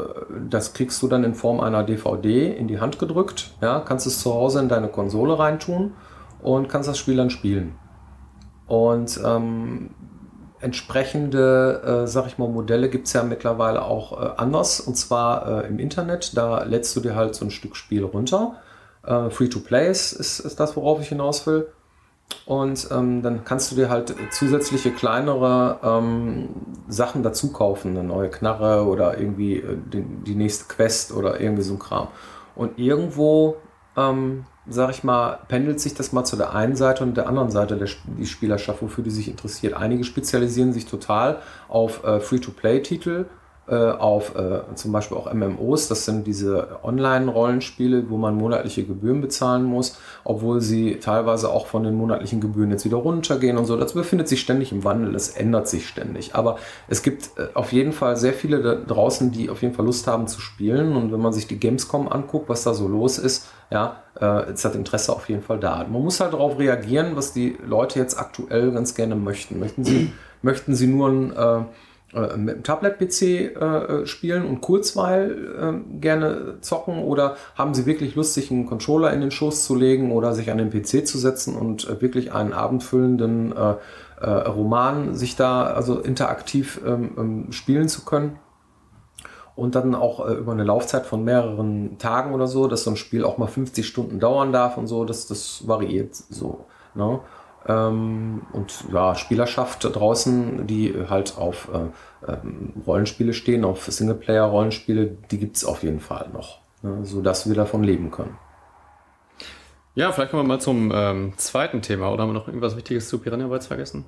das kriegst du dann in Form einer DVD in die Hand gedrückt. Ja, kannst es zu Hause in deine Konsole reintun und kannst das Spiel dann spielen. Und ähm, entsprechende, äh, sag ich mal, Modelle gibt es ja mittlerweile auch äh, anders. Und zwar äh, im Internet. Da lädst du dir halt so ein Stück Spiel runter. Äh, Free-to-Play ist, ist, ist das, worauf ich hinaus will. Und ähm, dann kannst du dir halt zusätzliche kleinere ähm, Sachen dazu kaufen, eine neue Knarre oder irgendwie äh, die, die, nächste Quest oder irgendwie so ein Kram. Und irgendwo, ähm, sag ich mal, pendelt sich das mal zu der einen Seite und der anderen Seite der die Spielerschaft, wofür die sich interessiert. Einige spezialisieren sich total auf äh, Free-to-Play-Titel äh, auf äh, zum Beispiel auch MMOs. Das sind diese Online-Rollenspiele, wo man monatliche Gebühren bezahlen muss, obwohl sie teilweise auch von den monatlichen Gebühren jetzt wieder runtergehen und so. Das befindet sich ständig im Wandel, das ändert sich ständig. Aber es gibt äh, auf jeden Fall sehr viele da draußen, die auf jeden Fall Lust haben zu spielen. Und wenn man sich die Gamescom anguckt, was da so los ist, ja, äh, ist das Interesse auf jeden Fall da. Man muss halt darauf reagieren, was die Leute jetzt aktuell ganz gerne möchten. Möchten sie, möchten sie nur ein äh, äh, mit dem Tablet-PC äh, spielen und Kurzweil äh, gerne zocken oder haben sie wirklich Lust, sich einen Controller in den Schoß zu legen oder sich an den PC zu setzen und äh, wirklich einen abendfüllenden äh, äh, Roman sich da also interaktiv ähm, ähm, spielen zu können? Und dann auch über eine Laufzeit von mehreren Tagen oder so, dass so ein Spiel auch mal 50 Stunden dauern darf und so, das, das variiert so. Ne? Ähm, und ja, Spielerschaft draußen, die halt auf äh, ähm, Rollenspiele stehen, auf Singleplayer-Rollenspiele, die gibt es auf jeden Fall noch, ne, sodass wir davon leben können. Ja, vielleicht kommen wir mal zum ähm, zweiten Thema. Oder haben wir noch irgendwas Wichtiges zu Piranha Bytes vergessen?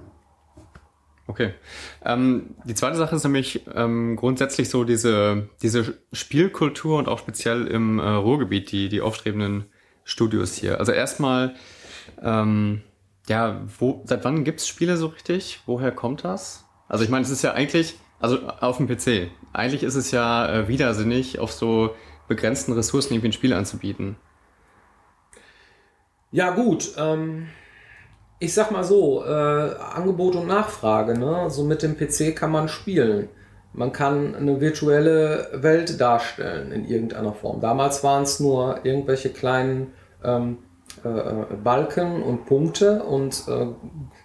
Okay. Ähm, die zweite Sache ist nämlich ähm, grundsätzlich so diese, diese Spielkultur und auch speziell im äh, Ruhrgebiet, die, die aufstrebenden Studios hier. Also erstmal, ähm, ja, wo, seit wann gibt's Spiele so richtig? Woher kommt das? Also ich meine, es ist ja eigentlich, also auf dem PC, eigentlich ist es ja äh, widersinnig, auf so begrenzten Ressourcen irgendwie ein Spiel anzubieten. Ja gut, ähm, ich sag mal so, äh, Angebot und Nachfrage, ne? So mit dem PC kann man spielen. man kann eine virtuelle Welt darstellen in irgendeiner Form. Damals waren es nur irgendwelche kleinen ähm, äh, Balken und Punkte und äh,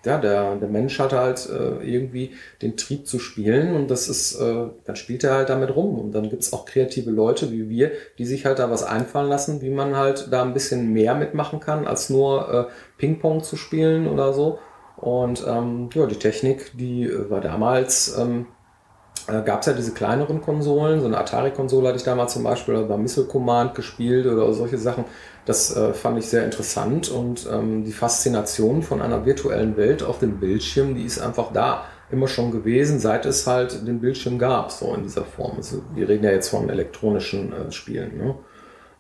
ja, der, der Mensch hatte halt äh, irgendwie den Trieb zu spielen und das ist, äh, dann spielt er halt damit rum und dann gibt's auch kreative Leute wie wir, die sich halt da was einfallen lassen, wie man halt da ein bisschen mehr mitmachen kann, als nur äh, Ping-Pong zu spielen oder so. Und ähm, ja, die Technik, die äh, war damals ähm, äh, gab es ja diese kleineren Konsolen, so eine Atari-Konsole hatte ich damals zum Beispiel, oder bei Missile Command gespielt oder solche Sachen. Das äh, fand ich sehr interessant und ähm, die Faszination von einer virtuellen Welt auf dem Bildschirm, die ist einfach da immer schon gewesen, seit es halt den Bildschirm gab, so in dieser Form. Also wir reden ja jetzt von elektronischen äh, Spielen. Ne?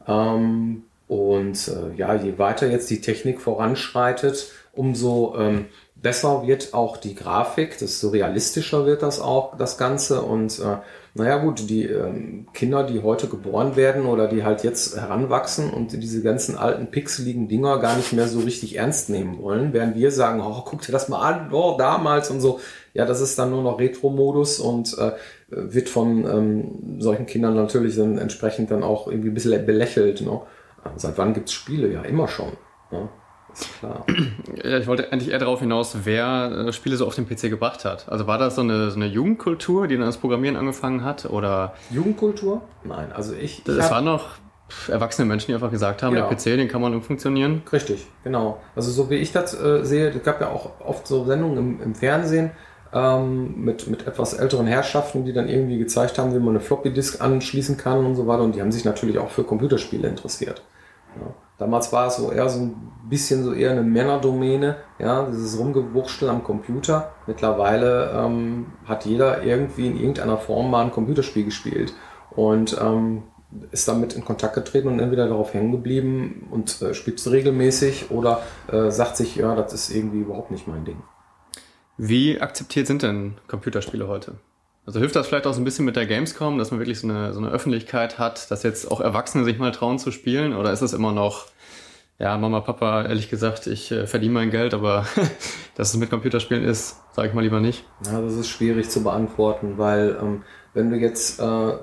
Ähm, und äh, ja, je weiter jetzt die Technik voranschreitet, umso ähm, besser wird auch die Grafik, desto realistischer wird das auch, das Ganze. Und äh, naja gut, die ähm, Kinder, die heute geboren werden oder die halt jetzt heranwachsen und diese ganzen alten pixeligen Dinger gar nicht mehr so richtig ernst nehmen wollen, während wir sagen, oh, guck dir das mal an, oh, damals und so. Ja, das ist dann nur noch Retro-Modus und äh, wird von ähm, solchen Kindern natürlich dann entsprechend dann auch irgendwie ein bisschen belächelt. Ne? Seit wann gibt's Spiele? Ja, immer schon. Ne? Klar. Ja, ich wollte eigentlich eher darauf hinaus, wer äh, Spiele so auf den PC gebracht hat. Also war das so eine, so eine Jugendkultur, die dann das Programmieren angefangen hat? Oder? Jugendkultur? Nein, also ich. Das ich waren noch erwachsene Menschen, die einfach gesagt haben, ja. der PC, den kann man funktionieren. Richtig, genau. Also so wie ich das äh, sehe, es gab ja auch oft so Sendungen im, im Fernsehen, ähm, mit, mit etwas älteren Herrschaften, die dann irgendwie gezeigt haben, wie man eine Floppy Disk anschließen kann und so weiter. Und die haben sich natürlich auch für Computerspiele interessiert. Ja. Damals war es so eher so ein bisschen so eher eine Männerdomäne, ja, dieses Rumgewurschtel am Computer. Mittlerweile ähm, hat jeder irgendwie in irgendeiner Form mal ein Computerspiel gespielt und ähm, ist damit in Kontakt getreten und entweder darauf hängen geblieben und äh, spielt es regelmäßig oder äh, sagt sich, ja, das ist irgendwie überhaupt nicht mein Ding. Wie akzeptiert sind denn Computerspiele heute? Also hilft das vielleicht auch so ein bisschen mit der Gamescom, dass man wirklich so eine, so eine Öffentlichkeit hat, dass jetzt auch Erwachsene sich mal trauen zu spielen? Oder ist es immer noch, ja, Mama, Papa, ehrlich gesagt, ich äh, verdiene mein Geld, aber dass es mit Computerspielen ist, sage ich mal lieber nicht. Ja, das ist schwierig zu beantworten, weil ähm, wenn du jetzt äh,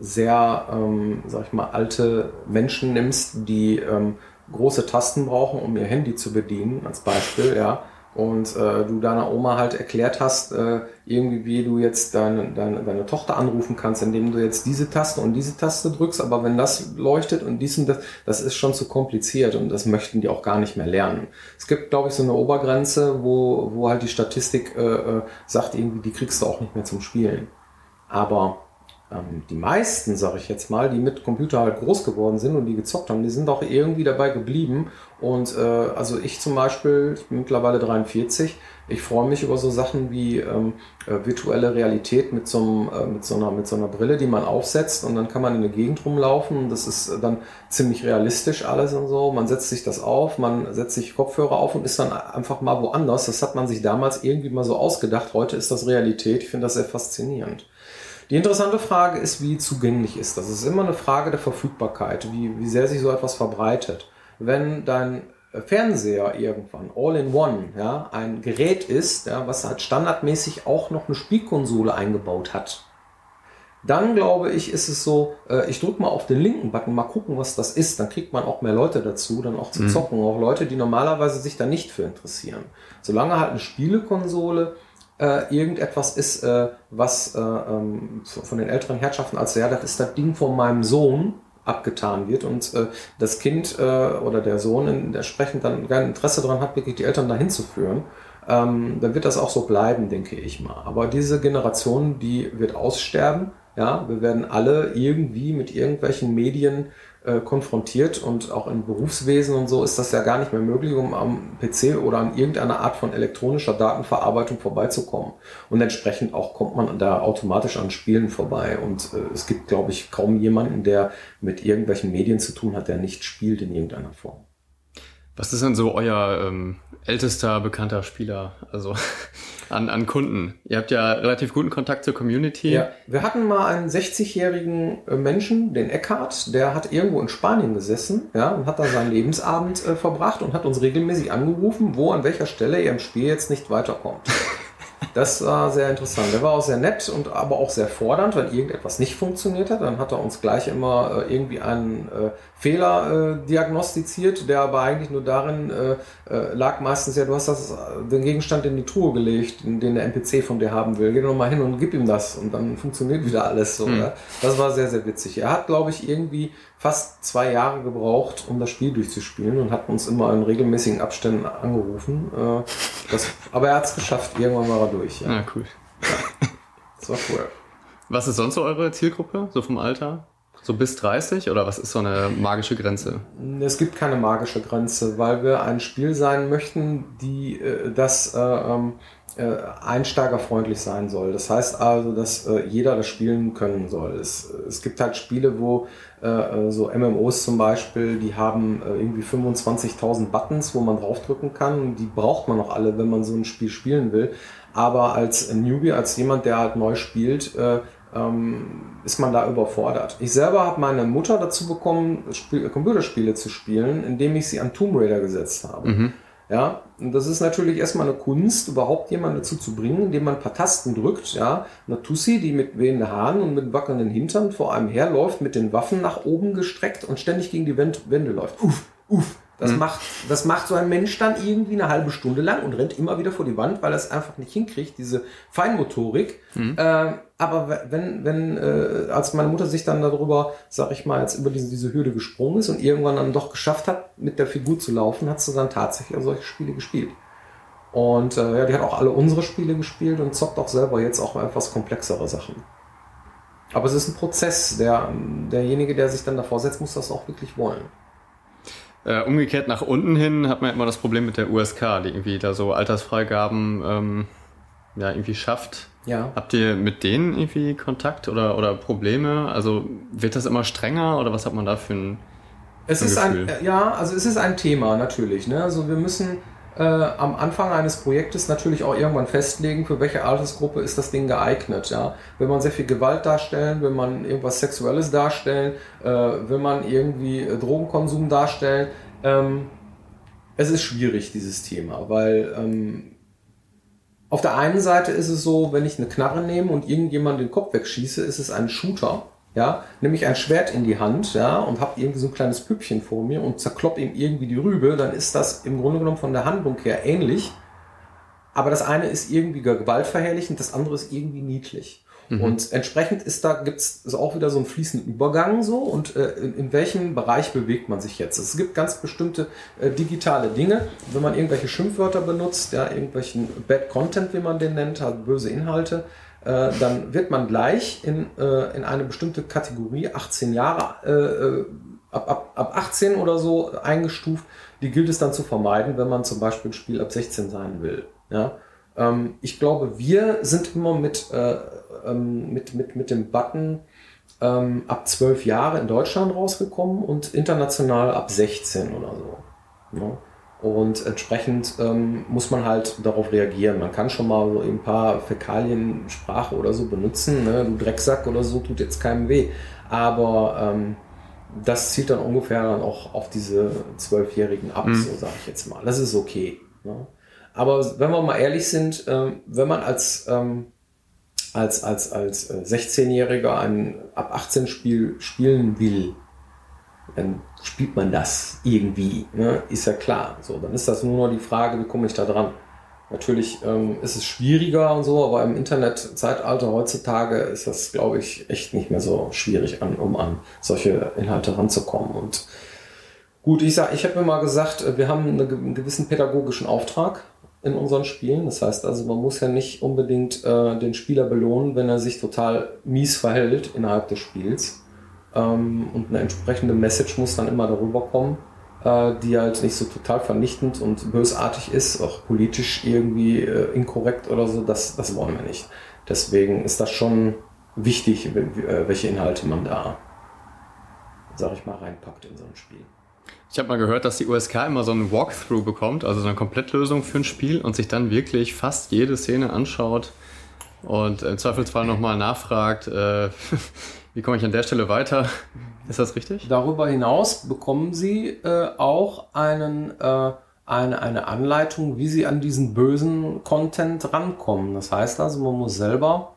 sehr, ähm, sag ich mal, alte Menschen nimmst, die ähm, große Tasten brauchen, um ihr Handy zu bedienen, als Beispiel, ja, und äh, du deiner Oma halt erklärt hast, äh, irgendwie wie du jetzt deine, deine, deine Tochter anrufen kannst, indem du jetzt diese Taste und diese Taste drückst, aber wenn das leuchtet und dies und das, das ist schon zu kompliziert und das möchten die auch gar nicht mehr lernen. Es gibt, glaube ich, so eine Obergrenze, wo, wo halt die Statistik äh, äh sagt, irgendwie, die kriegst du auch nicht mehr zum Spielen. Aber ähm, die meisten, sage ich jetzt mal, die mit Computer halt groß geworden sind und die gezockt haben, die sind auch irgendwie dabei geblieben. Und äh, also ich zum Beispiel, ich bin mittlerweile 43, ich freue mich über so Sachen wie ähm, äh, virtuelle Realität mit so, äh, mit, so einer, mit so einer Brille, die man aufsetzt und dann kann man in der Gegend rumlaufen. Das ist dann ziemlich realistisch alles und so. Man setzt sich das auf, man setzt sich Kopfhörer auf und ist dann einfach mal woanders. Das hat man sich damals irgendwie mal so ausgedacht. Heute ist das Realität. Ich finde das sehr faszinierend. Die interessante Frage ist, wie zugänglich ist das? Es ist immer eine Frage der Verfügbarkeit, wie, wie sehr sich so etwas verbreitet. Wenn dein Fernseher irgendwann All-in-One, ja, ein Gerät ist, ja, was halt standardmäßig auch noch eine Spielkonsole eingebaut hat, dann glaube ich, ist es so, äh, ich drücke mal auf den linken Button, mal gucken, was das ist. Dann kriegt man auch mehr Leute dazu, dann auch zu mhm. zocken. Auch Leute, die normalerweise sich da nicht für interessieren. Solange halt eine Spielekonsole äh, irgendetwas ist, äh, was äh, ähm, von den älteren Herrschaften als ja, das ist das Ding von meinem Sohn abgetan wird und äh, das Kind äh, oder der Sohn entsprechend dann kein Interesse daran hat, wirklich die Eltern dahin zu führen, ähm, dann wird das auch so bleiben, denke ich mal. Aber diese Generation, die wird aussterben. Ja, wir werden alle irgendwie mit irgendwelchen Medien äh, konfrontiert und auch im Berufswesen und so ist das ja gar nicht mehr möglich, um am PC oder an irgendeiner Art von elektronischer Datenverarbeitung vorbeizukommen. Und entsprechend auch kommt man da automatisch an Spielen vorbei. Und äh, es gibt, glaube ich, kaum jemanden, der mit irgendwelchen Medien zu tun hat, der nicht spielt in irgendeiner Form. Was ist denn so euer ähm, ältester bekannter Spieler? Also an, an Kunden. Ihr habt ja relativ guten Kontakt zur Community. Ja, wir hatten mal einen 60-jährigen äh, Menschen, den Eckhart, der hat irgendwo in Spanien gesessen ja, und hat da seinen Lebensabend äh, verbracht und hat uns regelmäßig angerufen, wo an welcher Stelle er im Spiel jetzt nicht weiterkommt. Das war sehr interessant. Der war auch sehr nett und aber auch sehr fordernd, wenn irgendetwas nicht funktioniert hat. Dann hat er uns gleich immer äh, irgendwie einen äh, Fehler äh, diagnostiziert, der aber eigentlich nur darin äh, äh, lag meistens ja, du hast das, den Gegenstand in die Truhe gelegt, den der NPC von dir haben will. Geh doch mal hin und gib ihm das und dann funktioniert wieder alles so. Mhm. Das war sehr, sehr witzig. Er hat, glaube ich, irgendwie fast zwei Jahre gebraucht, um das Spiel durchzuspielen und hat uns immer in regelmäßigen Abständen angerufen. Das, aber er hat es geschafft, irgendwann war er durch. Ja, ah, cool. Ja. Das war cool. Was ist sonst so eure Zielgruppe, so vom Alter? So bis 30 oder was ist so eine magische Grenze? Es gibt keine magische Grenze, weil wir ein Spiel sein möchten, die äh, das äh, ähm, äh, einsteigerfreundlich sein soll. Das heißt also, dass äh, jeder das spielen können soll. Es, es gibt halt Spiele, wo äh, äh so MMOs zum Beispiel, die haben äh, irgendwie 25.000 Buttons, wo man draufdrücken kann. Die braucht man noch alle, wenn man so ein Spiel spielen will. Aber als Newbie, als jemand, der halt neu spielt, äh, ähm, ist man da überfordert. Ich selber habe meine Mutter dazu bekommen, Spiel, Computerspiele zu spielen, indem ich sie an Tomb Raider gesetzt habe. Mhm. Ja, und das ist natürlich erstmal eine Kunst, überhaupt jemanden dazu zu bringen, indem man ein paar Tasten drückt, ja. Eine Tussi, die mit wehenden Haaren und mit wackelnden Hintern vor einem herläuft, mit den Waffen nach oben gestreckt und ständig gegen die Wände läuft. Uff, uff, das, mhm. macht, das macht so ein Mensch dann irgendwie eine halbe Stunde lang und rennt immer wieder vor die Wand, weil er es einfach nicht hinkriegt, diese Feinmotorik. Mhm. Äh, aber wenn, wenn äh, als meine Mutter sich dann darüber, sag ich mal, jetzt über diese, diese Hürde gesprungen ist und irgendwann dann doch geschafft hat, mit der Figur zu laufen, hat sie dann tatsächlich solche Spiele gespielt. Und äh, ja, die hat auch alle unsere Spiele gespielt und zockt auch selber jetzt auch etwas komplexere Sachen. Aber es ist ein Prozess. Der, derjenige, der sich dann davor setzt, muss das auch wirklich wollen. Äh, umgekehrt nach unten hin hat man immer das Problem mit der USK, die irgendwie da so Altersfreigaben ähm, ja, irgendwie schafft. Ja. Habt ihr mit denen irgendwie Kontakt oder, oder Probleme? Also wird das immer strenger oder was hat man da für ein, es ist Gefühl? ein Ja, also es ist ein Thema natürlich. Ne? Also wir müssen äh, am Anfang eines Projektes natürlich auch irgendwann festlegen, für welche Altersgruppe ist das Ding geeignet. Ja? Will man sehr viel Gewalt darstellen, will man irgendwas Sexuelles darstellen, äh, will man irgendwie äh, Drogenkonsum darstellen. Ähm, es ist schwierig, dieses Thema, weil ähm, auf der einen Seite ist es so, wenn ich eine Knarre nehme und irgendjemand den Kopf wegschieße, ist es ein Shooter ja, nehme ich ein Schwert in die Hand, ja, und habe irgendwie so ein kleines Püppchen vor mir und zerklopp ihm irgendwie die Rübe, dann ist das im Grunde genommen von der Handlung her ähnlich. Aber das eine ist irgendwie gewaltverherrlichend, das andere ist irgendwie niedlich. Mhm. Und entsprechend ist da, gibt es auch wieder so einen fließenden Übergang so und äh, in, in, welchem Bereich bewegt man sich jetzt? Es gibt ganz bestimmte äh, digitale Dinge, wenn man irgendwelche Schimpfwörter benutzt, ja, irgendwelchen Bad Content, wie man den nennt, halt böse Inhalte, äh, dann wird man gleich in, äh, in eine bestimmte Kategorie, 18 Jahre, äh, äh, ab, ab, ab 18 oder so eingestuft. Die gilt es dann zu vermeiden, wenn man zum Beispiel ein Spiel ab 16 sein will. Ja? Ähm, ich glaube, wir sind immer mit, äh, ähm, mit, mit, mit dem Button ähm, ab 12 Jahre in Deutschland rausgekommen und international ab 16 oder so. Ja? Und entsprechend ähm, muss man halt darauf reagieren. Man kann schon mal so ein paar Fäkaliensprache oder so benutzen. Ne? Du Drecksack oder so tut jetzt keinem weh. Aber ähm, das zielt dann ungefähr dann auch auf diese Zwölfjährigen ab, mhm. so sage ich jetzt mal. Das ist okay. Ne? Aber wenn wir mal ehrlich sind, ähm, wenn man als, ähm, als, als, als 16-Jähriger äh, ein ab 18 Spiel spielen will, dann spielt man das irgendwie, ne? ist ja klar. So, dann ist das nur noch die Frage, wie komme ich da dran? Natürlich ähm, ist es schwieriger und so, aber im Internetzeitalter heutzutage ist das, glaube ich, echt nicht mehr so schwierig, an, um an solche Inhalte ranzukommen. Und gut, ich sag, ich habe mir mal gesagt, äh, wir haben einen gewissen pädagogischen Auftrag in unseren Spielen. Das heißt also, man muss ja nicht unbedingt äh, den Spieler belohnen, wenn er sich total mies verhält innerhalb des Spiels ähm, und eine entsprechende Message muss dann immer darüber kommen, äh, die halt nicht so total vernichtend und bösartig ist, auch politisch irgendwie äh, inkorrekt oder so, das, das wollen wir nicht. Deswegen ist das schon wichtig, äh, welche Inhalte man da, sag ich mal, reinpackt in so ein Spiel. Ich habe mal gehört, dass die USK immer so einen Walkthrough bekommt, also so eine Komplettlösung für ein Spiel und sich dann wirklich fast jede Szene anschaut und im Zweifelsfall nochmal nachfragt, äh, Wie komme ich an der Stelle weiter? Ist das richtig? Darüber hinaus bekommen Sie äh, auch einen, äh, eine, eine Anleitung, wie sie an diesen bösen Content rankommen. Das heißt also, man muss selber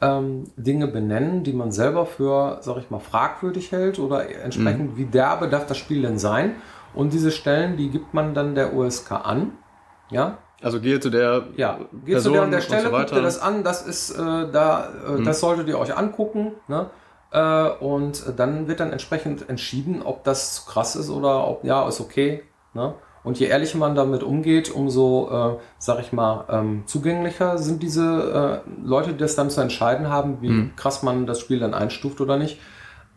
ähm, Dinge benennen, die man selber für, sag ich mal, fragwürdig hält oder entsprechend, mhm. wie derbe darf das Spiel denn sein? Und diese Stellen, die gibt man dann der USK an. Ja, also gehe zu der ja, geht Person zu der an der Stelle, so guckt ihr das an, das ist äh, da, äh, mhm. das solltet ihr euch angucken, ne? Äh, und dann wird dann entsprechend entschieden, ob das zu krass ist oder ob ja, ist okay. Ne? Und je ehrlicher man damit umgeht, umso, äh, sag ich mal, ähm, zugänglicher sind diese äh, Leute, die das dann zu entscheiden haben, wie mhm. krass man das Spiel dann einstuft oder nicht.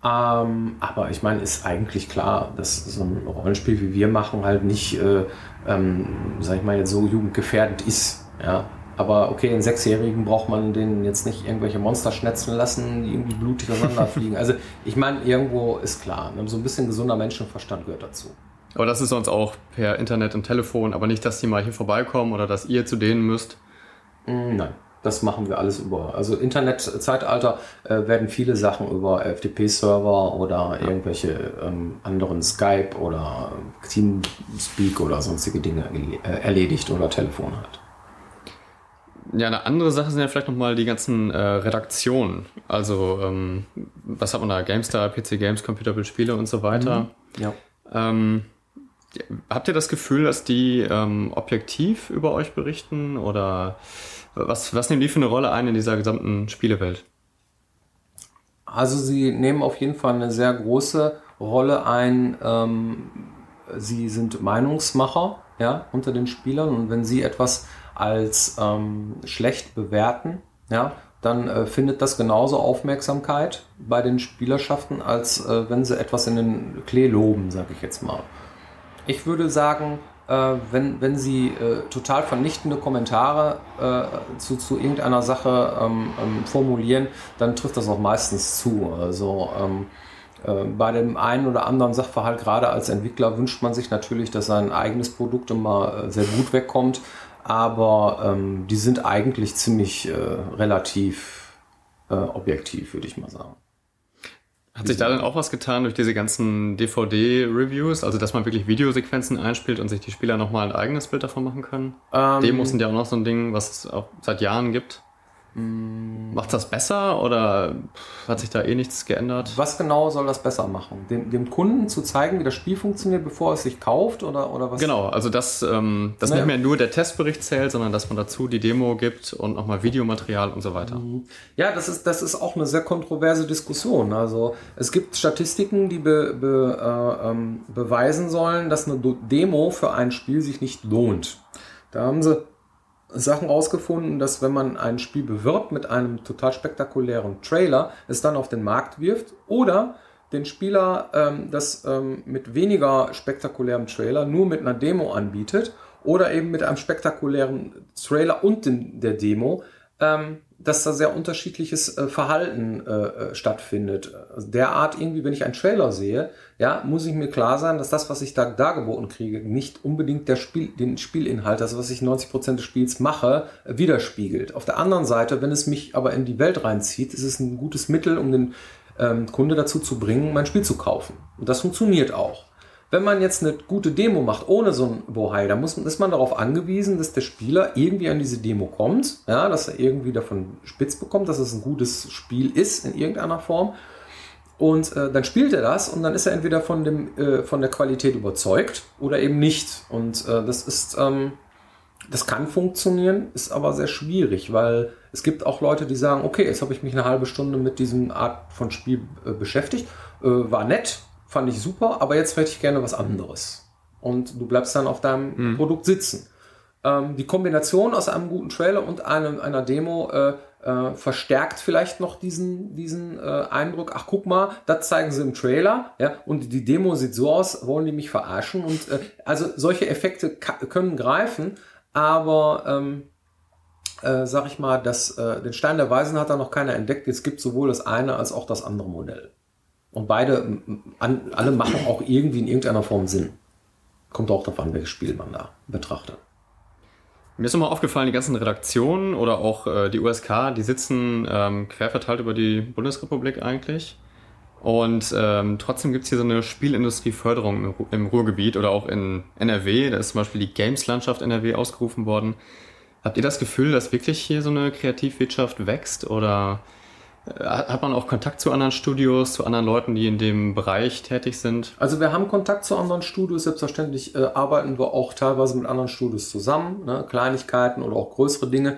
Ähm, aber ich meine, ist eigentlich klar, dass so ein Rollenspiel wie wir machen halt nicht, äh, ähm, sag ich mal, jetzt so jugendgefährdend ist. Ja. Aber okay, einen Sechsjährigen braucht man den jetzt nicht irgendwelche Monster schnetzen lassen, die irgendwie blutig auseinanderfliegen. also ich meine, irgendwo ist klar, ne? so ein bisschen gesunder Menschenverstand gehört dazu. Aber das ist sonst auch per Internet und Telefon, aber nicht, dass die mal hier vorbeikommen oder dass ihr zu denen müsst. Mm, nein, das machen wir alles über. Also Internetzeitalter äh, werden viele Sachen über FTP-Server oder ja. irgendwelche ähm, anderen Skype oder Teamspeak oder sonstige Dinge äh, erledigt oder Telefon halt. Ja, eine andere Sache sind ja vielleicht nochmal die ganzen äh, Redaktionen. Also, ähm, was hat man da? GameStar, PC Games, Computerbild Spiele und so weiter. Mhm. Ja. Ähm, Habt ihr das Gefühl, dass die ähm, objektiv über euch berichten oder was, was nehmen die für eine Rolle ein in dieser gesamten Spielewelt? Also sie nehmen auf jeden Fall eine sehr große Rolle ein. Ähm, sie sind Meinungsmacher ja, unter den Spielern und wenn sie etwas als ähm, schlecht bewerten, ja, dann äh, findet das genauso Aufmerksamkeit bei den Spielerschaften, als äh, wenn sie etwas in den Klee loben, sage ich jetzt mal. Ich würde sagen, äh, wenn, wenn Sie äh, total vernichtende Kommentare äh, zu, zu irgendeiner Sache ähm, ähm, formulieren, dann trifft das auch meistens zu. Also ähm, äh, bei dem einen oder anderen Sachverhalt, gerade als Entwickler, wünscht man sich natürlich, dass sein eigenes Produkt immer äh, sehr gut wegkommt. Aber ähm, die sind eigentlich ziemlich äh, relativ objektiv, würde ich mal sagen. Hat sich da dann auch was getan durch diese ganzen DVD-Reviews? Also, dass man wirklich Videosequenzen einspielt und sich die Spieler nochmal ein eigenes Bild davon machen können? Ähm, Demos sind ja auch noch so ein Ding, was es auch seit Jahren gibt. Mm. Macht das besser oder hat sich da eh nichts geändert? Was genau soll das besser machen? Dem, dem Kunden zu zeigen, wie das Spiel funktioniert, bevor es sich kauft oder, oder was? Genau, also dass, ähm, dass naja. nicht mehr nur der Testbericht zählt, sondern dass man dazu die Demo gibt und nochmal Videomaterial und so weiter. Mhm. Ja, das ist, das ist auch eine sehr kontroverse Diskussion. Also es gibt Statistiken, die be, be, äh, ähm, beweisen sollen, dass eine Demo für ein Spiel sich nicht lohnt. Da haben sie Sachen rausgefunden, dass wenn man ein Spiel bewirbt mit einem total spektakulären Trailer, es dann auf den Markt wirft oder den Spieler ähm, das ähm, mit weniger spektakulärem Trailer nur mit einer Demo anbietet oder eben mit einem spektakulären Trailer und den, der Demo, ähm, dass da sehr unterschiedliches äh, Verhalten äh, äh, stattfindet. Also derart irgendwie, wenn ich einen Trailer sehe, ja, muss ich mir klar sein, dass das, was ich da dargeboten kriege, nicht unbedingt der Spiel, den Spielinhalt, also was ich 90% des Spiels mache, äh, widerspiegelt. Auf der anderen Seite, wenn es mich aber in die Welt reinzieht, ist es ein gutes Mittel, um den ähm, Kunde dazu zu bringen, mein Spiel zu kaufen. Und das funktioniert auch. Wenn man jetzt eine gute Demo macht, ohne so ein Bohai, dann muss, ist man darauf angewiesen, dass der Spieler irgendwie an diese Demo kommt, ja, dass er irgendwie davon spitz bekommt, dass es ein gutes Spiel ist in irgendeiner Form. Und äh, dann spielt er das und dann ist er entweder von, dem, äh, von der Qualität überzeugt oder eben nicht. Und äh, das ist, ähm, das kann funktionieren, ist aber sehr schwierig, weil es gibt auch Leute, die sagen, okay, jetzt habe ich mich eine halbe Stunde mit diesem Art von Spiel äh, beschäftigt, äh, war nett, fand ich super, aber jetzt hätte ich gerne was anderes. Und du bleibst dann auf deinem mhm. Produkt sitzen. Ähm, die Kombination aus einem guten Trailer und einem, einer Demo äh, äh, verstärkt vielleicht noch diesen, diesen äh, Eindruck, ach guck mal, das zeigen sie im Trailer, ja, und die Demo sieht so aus, wollen die mich verarschen? Und äh, also solche Effekte können greifen, aber ähm, äh, sag ich mal, das, äh, den Stein der Weisen hat da noch keiner entdeckt. Es gibt sowohl das eine als auch das andere Modell. Und beide, an, alle machen auch irgendwie in irgendeiner Form Sinn. Kommt auch darauf an, welches Spiel man da betrachtet. Mir ist nochmal aufgefallen, die ganzen Redaktionen oder auch äh, die USK, die sitzen ähm, quer verteilt über die Bundesrepublik eigentlich. Und ähm, trotzdem gibt es hier so eine Spielindustrieförderung im, im Ruhrgebiet oder auch in NRW. Da ist zum Beispiel die Games-Landschaft NRW ausgerufen worden. Habt ihr das Gefühl, dass wirklich hier so eine Kreativwirtschaft wächst oder hat man auch Kontakt zu anderen Studios, zu anderen Leuten, die in dem Bereich tätig sind? Also wir haben Kontakt zu anderen Studios. Selbstverständlich äh, arbeiten wir auch teilweise mit anderen Studios zusammen, ne? Kleinigkeiten oder auch größere Dinge.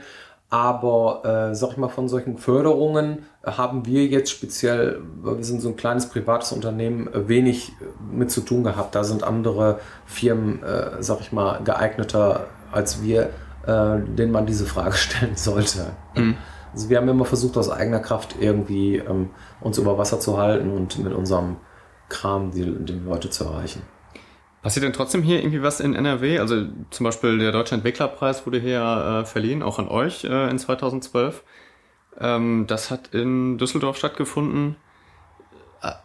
Aber äh, sag ich mal, von solchen Förderungen haben wir jetzt speziell, weil wir sind so ein kleines privates Unternehmen, äh, wenig äh, mit zu tun gehabt. Da sind andere Firmen, äh, sag ich mal, geeigneter als wir, äh, denen man diese Frage stellen sollte. Mhm. Also wir haben immer versucht, aus eigener Kraft irgendwie ähm, uns über Wasser zu halten und mit unserem Kram die, die Leute zu erreichen. Passiert denn trotzdem hier irgendwie was in NRW? Also zum Beispiel der Deutsche Entwicklerpreis wurde hier äh, verliehen, auch an euch äh, in 2012. Ähm, das hat in Düsseldorf stattgefunden.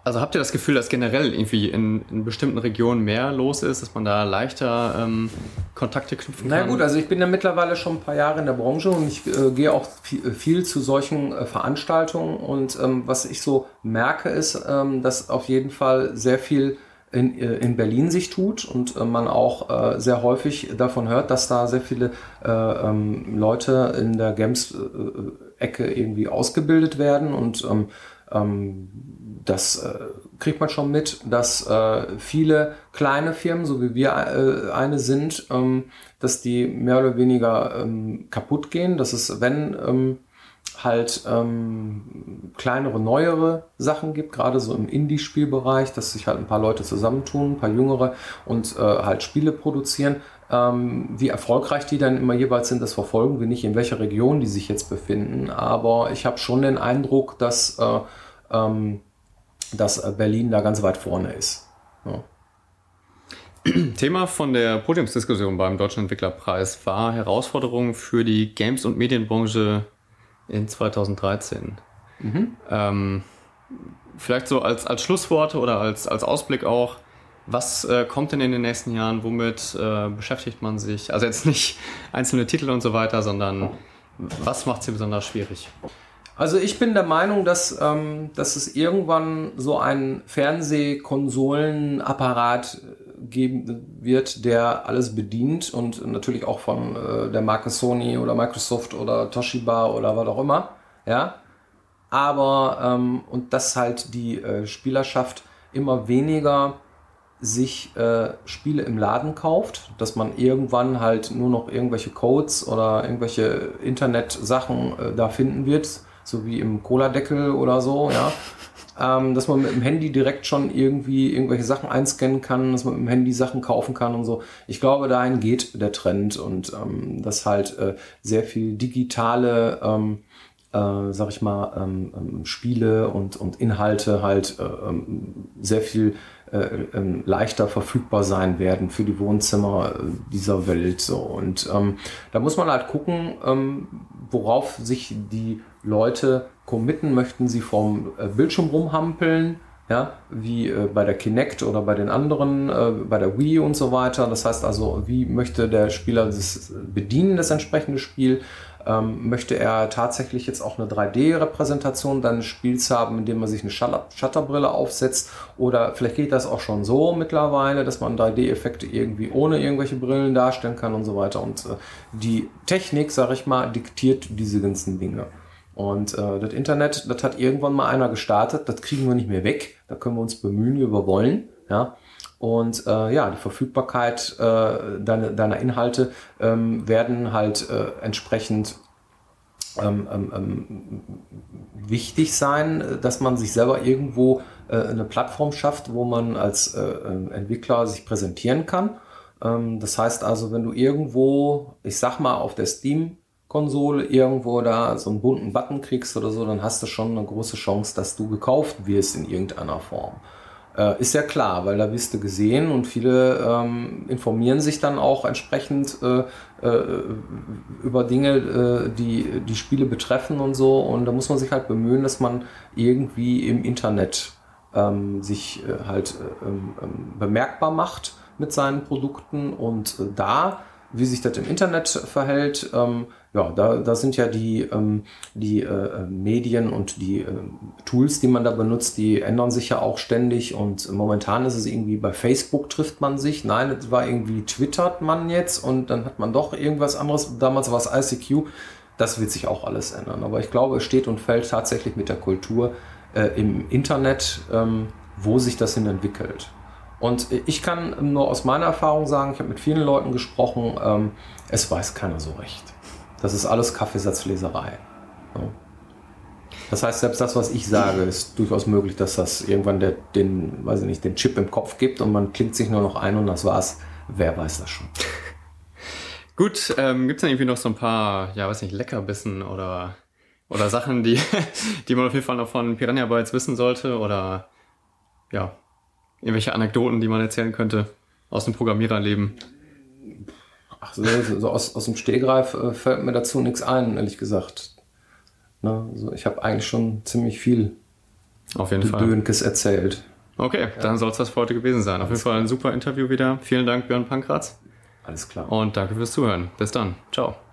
Also habt ihr das Gefühl, dass generell irgendwie in, in bestimmten Regionen mehr los ist, dass man da leichter ähm, Kontakte knüpfen kann? Na gut, also ich bin ja mittlerweile schon ein paar Jahre in der Branche und ich äh, gehe auch viel, viel, zu solchen äh, Veranstaltungen und ähm, was ich so merke ist, ähm, dass auf jeden Fall sehr viel in, äh, in Berlin sich tut und äh, man auch äh, sehr häufig davon hört, dass da sehr viele äh, ähm, Leute in der Games-Ecke irgendwie ausgebildet werden und ähm, ähm, das äh, kriegt man schon mit, dass äh, viele kleine Firmen, so wie wir äh, eine sind, ähm, dass die mehr oder weniger ähm, kaputt gehen. Dass es, wenn ähm, halt ähm, kleinere, neuere Sachen gibt, gerade so im Indie-Spielbereich, dass sich halt ein paar Leute zusammentun, ein paar jüngere und äh, halt Spiele produzieren. Ähm, wie erfolgreich die dann immer jeweils sind, das verfolgen wir nicht, in welcher Region die sich jetzt befinden. Aber ich habe schon den Eindruck, dass, äh, ähm, dass Berlin da ganz weit vorne ist. Ja. Thema von der Podiumsdiskussion beim Deutschen Entwicklerpreis war Herausforderungen für die Games- und Medienbranche in 2013. Mhm. Ähm, vielleicht so als, als Schlussworte oder als, als Ausblick auch, was äh, kommt denn in den nächsten Jahren? Womit äh, beschäftigt man sich? Also jetzt nicht einzelne Titel und so weiter, sondern was macht sie besonders schwierig? Also ich bin der Meinung, dass, ähm, dass es irgendwann so einen Fernsehkonsolenapparat geben wird, der alles bedient und natürlich auch von äh, der Marke Sony oder Microsoft oder Toshiba oder was auch immer. Ja. Aber, ähm, und dass halt die äh, Spielerschaft immer weniger sich äh, Spiele im Laden kauft, dass man irgendwann halt nur noch irgendwelche Codes oder irgendwelche Internet-Sachen äh, da finden wird, so wie im Cola-Deckel oder so, ja ähm, dass man mit dem Handy direkt schon irgendwie irgendwelche Sachen einscannen kann, dass man mit dem Handy Sachen kaufen kann und so. Ich glaube, dahin geht der Trend und ähm, dass halt äh, sehr viel digitale ähm, äh, sag ich mal, ähm, ähm, Spiele und, und Inhalte halt äh, ähm, sehr viel äh, leichter verfügbar sein werden für die Wohnzimmer äh, dieser Welt. So. Und da muss man halt gucken, worauf sich die Leute committen. Möchten sie vom äh, Bildschirm rumhampeln? Ja, wie äh, bei der Kinect oder bei den anderen, äh, bei der Wii und so weiter. Das heißt also, wie möchte der Spieler das bedienen, das entsprechende Spiel? Ähm, möchte er tatsächlich jetzt auch eine 3D-Repräsentation deines Spiels haben, indem man sich eine Shutterbrille aufsetzt? Oder vielleicht geht das auch schon so mittlerweile, dass man 3D-Effekte irgendwie ohne irgendwelche Brillen darstellen kann und so weiter. Und äh, die Technik, sag ich mal, diktiert diese ganzen Dinge. Und äh, das Internet, das hat irgendwann mal einer gestartet, das kriegen wir nicht mehr weg. Da können wir uns bemühen, wie wir wollen. Ja. Und äh, ja, die Verfügbarkeit äh, deiner, deiner Inhalte ähm, werden halt äh, entsprechend ähm, ähm, ähm, wichtig sein, dass man sich selber irgendwo äh, eine Plattform schafft, wo man als äh, ähm, Entwickler sich präsentieren kann. Ähm, das heißt also, wenn du irgendwo, ich sag mal, auf der Steam-Konsole irgendwo da so einen bunten Button kriegst oder so, dann hast du schon eine große Chance, dass du gekauft wirst in irgendeiner Form. Äh, ist ja klar, weil da bist du gesehen und viele ähm, informieren sich dann auch entsprechend äh, äh, über Dinge, äh, die die Spiele betreffen und so. Und da muss man sich halt bemühen, dass man irgendwie im Internet ähm, sich äh, halt äh, ähm, ähm, bemerkbar macht mit seinen Produkten und da wie sich das im Internet verhält. Ähm, ja, da, da sind ja die, ähm, die äh, Medien und die äh, Tools, die man da benutzt, die ändern sich ja auch ständig. Und momentan ist es irgendwie bei Facebook trifft man sich. Nein, es war irgendwie twittert man jetzt und dann hat man doch irgendwas anderes. Damals war es ICQ. Das wird sich auch alles ändern. Aber ich glaube, es steht und fällt tatsächlich mit der Kultur äh, im Internet, ähm, wo sich das hin entwickelt. Und ich kann nur aus meiner Erfahrung sagen, ich habe mit vielen Leuten gesprochen, ähm, es weiß keiner so recht. Das ist alles Kaffeesatzleserei. Ja. Das heißt, selbst das, was ich sage, ist durchaus möglich, dass das irgendwann der, den, weiß ich nicht, den Chip im Kopf gibt und man klingt sich nur noch ein und das war's. Wer weiß das schon? Gut, ähm, gibt es dann irgendwie noch so ein paar, ja, weiß nicht, Leckerbissen oder, oder Sachen, die, die man auf jeden Fall noch von Piranha Bytes wissen sollte oder ja, irgendwelche Anekdoten, die man erzählen könnte aus dem Programmiererleben? Ach, so, so aus, aus dem Stehgreif äh, fällt mir dazu nichts ein, ehrlich gesagt. Ne, also ich habe eigentlich schon ziemlich viel Auf jeden Fall. Dönkes erzählt. Okay, dann soll es das für heute gewesen sein. Auf jeden Fall ein super Interview wieder. Vielen Dank, Björn Pankratz. Alles klar. Und danke fürs Zuhören. Bis dann. Ciao.